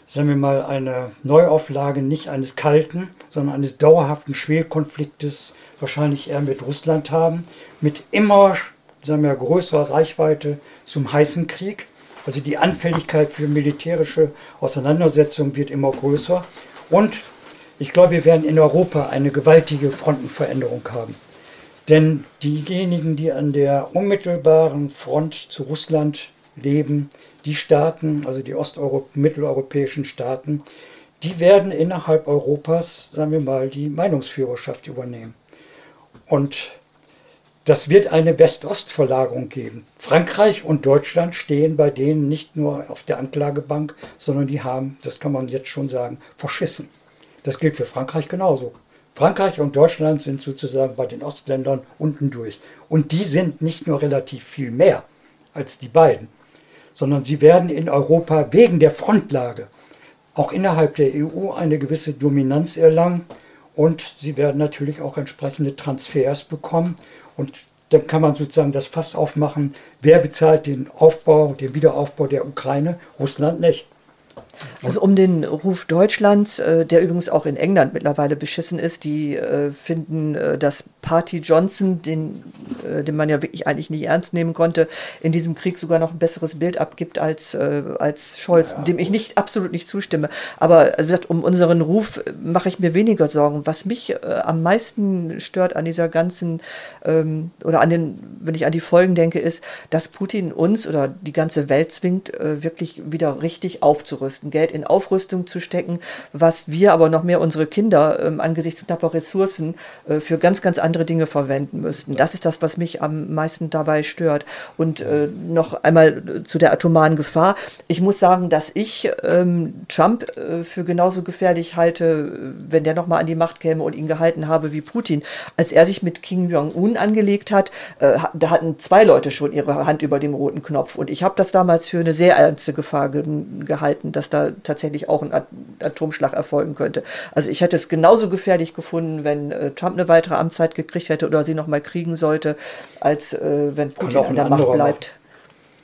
Speaker 4: sagen wir mal, eine Neuauflage nicht eines kalten, sondern eines dauerhaften Schwelkonfliktes wahrscheinlich eher mit Russland haben, mit immer sagen wir, größerer Reichweite zum heißen Krieg. Also die Anfälligkeit für militärische Auseinandersetzungen wird immer größer. Und ich glaube, wir werden in Europa eine gewaltige Frontenveränderung haben. Denn diejenigen, die an der unmittelbaren Front zu Russland leben, die Staaten, also die mitteleuropäischen Staaten, die werden innerhalb Europas, sagen wir mal, die Meinungsführerschaft übernehmen. Und das wird eine West-Ost-Verlagerung geben. Frankreich und Deutschland stehen bei denen nicht nur auf der Anklagebank, sondern die haben, das kann man jetzt schon sagen, verschissen. Das gilt für Frankreich genauso. Frankreich und Deutschland sind sozusagen bei den Ostländern unten durch. Und die sind nicht nur relativ viel mehr als die beiden, sondern sie werden in Europa wegen der Frontlage auch innerhalb der EU eine gewisse Dominanz erlangen und sie werden natürlich auch entsprechende Transfers bekommen und dann kann man sozusagen das Fass aufmachen, wer bezahlt den Aufbau, den Wiederaufbau der Ukraine? Russland nicht.
Speaker 2: Also um den Ruf Deutschlands, äh, der übrigens auch in England mittlerweile beschissen ist, die äh, finden, äh, dass Party Johnson, den, äh, den man ja wirklich eigentlich nicht ernst nehmen konnte, in diesem Krieg sogar noch ein besseres Bild abgibt als, äh, als Scholz, ja, dem ich nicht absolut nicht zustimme. Aber also wie gesagt, um unseren Ruf mache ich mir weniger Sorgen. Was mich äh, am meisten stört an dieser ganzen ähm, oder an den, wenn ich an die Folgen denke, ist, dass Putin uns oder die ganze Welt zwingt, wirklich wieder richtig aufzurüsten Geld in Aufrüstung zu stecken, was wir aber noch mehr unsere Kinder ähm, angesichts knapper Ressourcen äh, für ganz, ganz andere Dinge verwenden müssten. Das ist das, was mich am meisten dabei stört. Und äh, noch einmal äh, zu der atomaren Gefahr. Ich muss sagen, dass ich ähm, Trump äh, für genauso gefährlich halte, wenn der nochmal an die Macht käme und ihn gehalten habe wie Putin. Als er sich mit Kim Jong-un angelegt hat, äh, da hatten zwei Leute schon ihre Hand über dem roten Knopf. Und ich habe das damals für eine sehr ernste Gefahr ge gehalten, dass da tatsächlich auch ein Atomschlag erfolgen könnte. Also ich hätte es genauso gefährlich gefunden, wenn äh, Trump eine weitere Amtszeit gekriegt hätte oder sie noch mal kriegen sollte, als äh, wenn Putin an der Macht bleibt.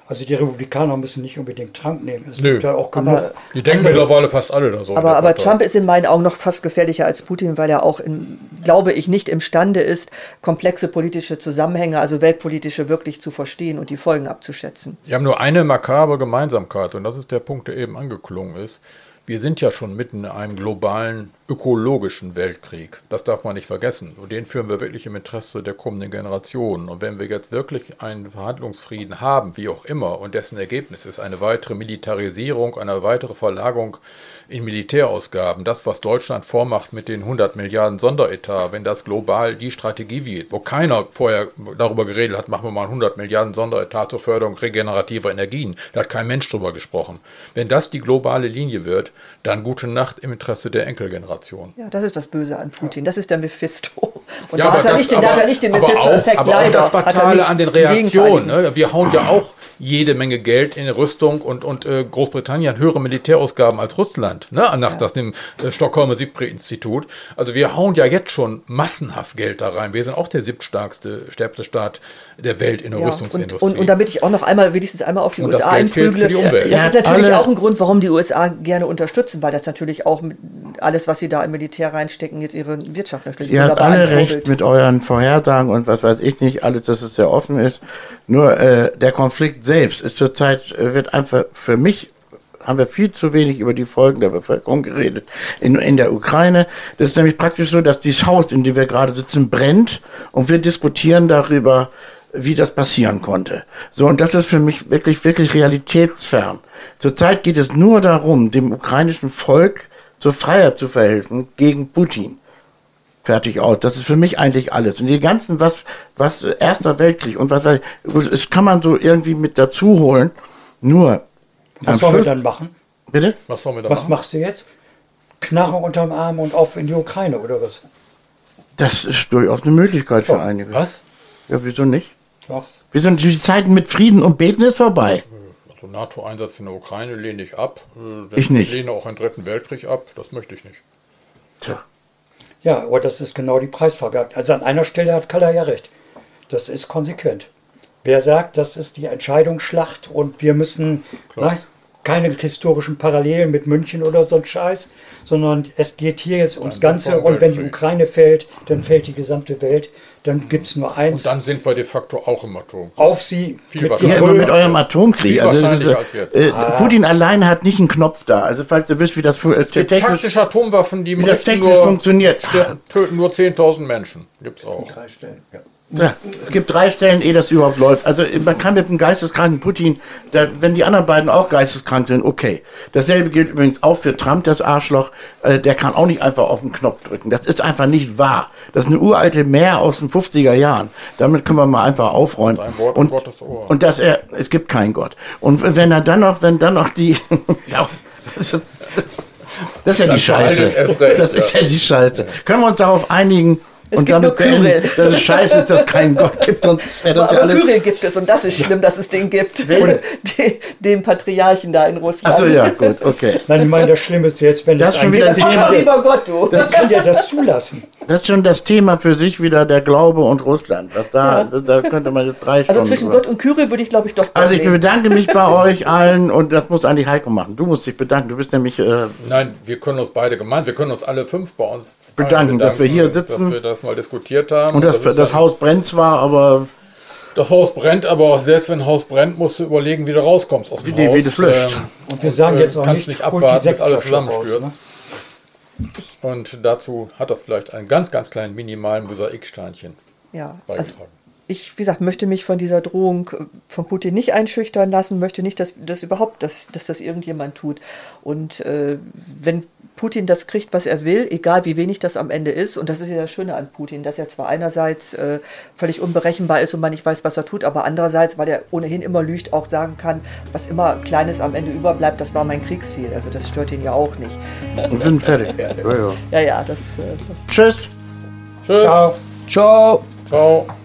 Speaker 4: Also die Republikaner müssen nicht unbedingt Trump nehmen. Es
Speaker 3: Nö. gibt ja auch genug. Aber, die denken andere. mittlerweile fast alle da so.
Speaker 2: Aber, aber Trump ist in meinen Augen noch fast gefährlicher als Putin, weil er auch, in, glaube ich, nicht imstande ist, komplexe politische Zusammenhänge, also weltpolitische, wirklich zu verstehen und die Folgen abzuschätzen.
Speaker 3: Wir haben nur eine makabre Gemeinsamkeit und das ist der Punkt, der eben angeklungen ist. Wir sind ja schon mitten in einem globalen ökologischen Weltkrieg. Das darf man nicht vergessen. Und den führen wir wirklich im Interesse der kommenden Generationen. Und wenn wir jetzt wirklich einen Verhandlungsfrieden haben, wie auch immer, und dessen Ergebnis ist eine weitere Militarisierung, eine weitere Verlagerung in Militärausgaben, das, was Deutschland vormacht mit den 100 Milliarden Sonderetat, wenn das global die Strategie wird, wo keiner vorher darüber geredet hat, machen wir mal 100 Milliarden Sonderetat zur Förderung regenerativer Energien, da hat kein Mensch drüber gesprochen. Wenn das die globale Linie wird, dann gute Nacht im Interesse der Enkelgeneration.
Speaker 2: Ja, das ist das Böse an Putin, das ist der Mephisto. Und ja, da, hat er, das, nicht, aber, da hat er nicht den Mephisto-Effekt
Speaker 3: leider. Das Fatale an den Reaktionen. Ne? Wir hauen ja auch jede Menge Geld in Rüstung und, und äh, Großbritannien hat höhere Militärausgaben als Russland, ne? nach, ja. dem äh, Stockholmer SIPRI-Institut. Also wir hauen ja jetzt schon massenhaft Geld da rein. Wir sind auch der siebtstärkste stärkste Staat der Welt in der ja, Rüstungsindustrie.
Speaker 2: Und, und, und, damit ich auch noch einmal, wenigstens einmal auf die und USA einprügle, das, das ist natürlich auch ein Grund, warum die USA gerne unterstützen, weil das natürlich auch alles, was sie da im Militär reinstecken, jetzt ihre Wirtschaft
Speaker 1: natürlich Ihr habt alle recht mit euren Vorhersagen und was weiß ich nicht, alles, dass es sehr offen ist. Nur äh, der Konflikt selbst ist zurzeit, äh, wird einfach für mich haben wir viel zu wenig über die Folgen der Bevölkerung geredet. In, in der Ukraine, das ist nämlich praktisch so, dass dieses Haus, in dem wir gerade sitzen, brennt und wir diskutieren darüber, wie das passieren konnte. So, und das ist für mich wirklich, wirklich realitätsfern. Zurzeit geht es nur darum, dem ukrainischen Volk zur Freiheit zu verhelfen gegen Putin fertig aus. Das ist für mich eigentlich alles. Und die ganzen, was, was, Erster Weltkrieg und was weiß ich, das kann man so irgendwie mit dazu holen. Nur.
Speaker 4: Was sollen wir dann machen?
Speaker 1: Bitte?
Speaker 4: Was sollen wir dann Was machen? machst du jetzt? Knarre unterm Arm und auf in die Ukraine oder was?
Speaker 1: Das ist durchaus eine Möglichkeit für oh. einige.
Speaker 3: Was?
Speaker 1: Ja, wieso nicht? Doch. Wieso die Zeiten mit Frieden und Beten ist vorbei?
Speaker 3: Also NATO-Einsatz in der Ukraine lehne ich ab.
Speaker 1: Ich nicht.
Speaker 3: Ich lehne auch einen dritten Weltkrieg ab. Das möchte ich nicht.
Speaker 4: Tja. Ja, aber das ist genau die Preisfrage. Also an einer Stelle hat Kaller ja recht. Das ist konsequent. Wer sagt, das ist die Entscheidungsschlacht und wir müssen, na, keine historischen Parallelen mit München oder so ein Scheiß, sondern es geht hier jetzt ums Ganze und wenn die Ukraine fällt, dann fällt die gesamte Welt. Dann gibt es nur eins.
Speaker 3: Und dann sind wir de facto auch im Atomkrieg.
Speaker 4: Auf sie
Speaker 1: Viel mit, ja, mit eurem Atomkrieg. Also, also äh, ah. Putin allein hat nicht einen Knopf da. Also falls du wisst, wie das
Speaker 3: äh, technisch, taktische Atomwaffen, die
Speaker 1: das technisch nur, funktioniert.
Speaker 3: Töten nur 10.000 Menschen. Gibt es auch. Drei Stellen.
Speaker 1: Ja. Ja, es gibt drei Stellen, ehe das überhaupt läuft. Also man kann mit einem geisteskranken Putin, da, wenn die anderen beiden auch geisteskrank sind, okay. Dasselbe gilt übrigens auch für Trump, das Arschloch. Äh, der kann auch nicht einfach auf den Knopf drücken. Das ist einfach nicht wahr. Das ist eine uralte Mehr aus den 50er Jahren. Damit können wir mal einfach aufräumen.
Speaker 3: Wort und, Gottes Ohr.
Speaker 1: und dass er, es gibt keinen Gott. Und wenn er dann noch, wenn dann noch die, ja, das ist, das ist ja die Scheiße. das ist ja die Scheiße. Können wir uns darauf einigen,
Speaker 2: es und gibt nur Kyrill.
Speaker 1: Das ist scheiße, dass es keinen Gott gibt.
Speaker 2: Und das aber ja Kyrill gibt es und das ist schlimm, dass es den gibt. Den, den Patriarchen da in Russland.
Speaker 1: Achso, ja, gut, okay.
Speaker 4: Nein, ich meine, das Schlimme ist jetzt, wenn
Speaker 1: das, das schon wieder ein
Speaker 2: Thema, lieber Gott, du.
Speaker 4: Das kann der das zulassen.
Speaker 1: Das ist schon das Thema für sich wieder, der Glaube und Russland. Das da, ja. da könnte man jetzt drei
Speaker 2: also Stunden Also zwischen Gott und Kyrill würde ich, glaube ich, doch
Speaker 1: Also ich bedanke mich bei euch allen und das muss eigentlich Heiko machen. Du musst dich bedanken, du bist nämlich... Äh,
Speaker 3: Nein, wir können uns beide gemeint, wir können uns alle fünf bei uns
Speaker 1: bedanken, bedanken dass wir hier sitzen.
Speaker 3: Dass wir das mal diskutiert haben.
Speaker 1: Und das, das, das Haus brennt zwar, aber
Speaker 3: das Haus brennt, aber selbst wenn ein Haus brennt, musst du überlegen, wie du rauskommst aus dem
Speaker 1: wie,
Speaker 3: Haus.
Speaker 1: Wie das löscht.
Speaker 4: Ähm, und wir sagen und, jetzt auch
Speaker 3: kannst nicht, nicht abwarten, bis alles zusammenstürzt. Ne? Und dazu hat das vielleicht einen ganz, ganz kleinen minimalen Mosaiksteinchen
Speaker 2: ja, Also ich, wie gesagt, möchte mich von dieser Drohung von Putin nicht einschüchtern lassen, möchte nicht, dass das überhaupt, dass, dass das irgendjemand tut. Und äh, wenn Putin das kriegt, was er will, egal wie wenig das am Ende ist. Und das ist ja das Schöne an Putin, dass er zwar einerseits äh, völlig unberechenbar ist und man nicht weiß, was er tut, aber andererseits, weil er ohnehin immer lügt, auch sagen kann, was immer Kleines am Ende überbleibt, das war mein Kriegsziel. Also das stört ihn ja auch nicht.
Speaker 1: Wir sind fertig.
Speaker 2: ja, ja, ja, das, äh, das
Speaker 1: Tschüss.
Speaker 3: Tschüss.
Speaker 1: Ciao. Ciao.
Speaker 3: Ciao.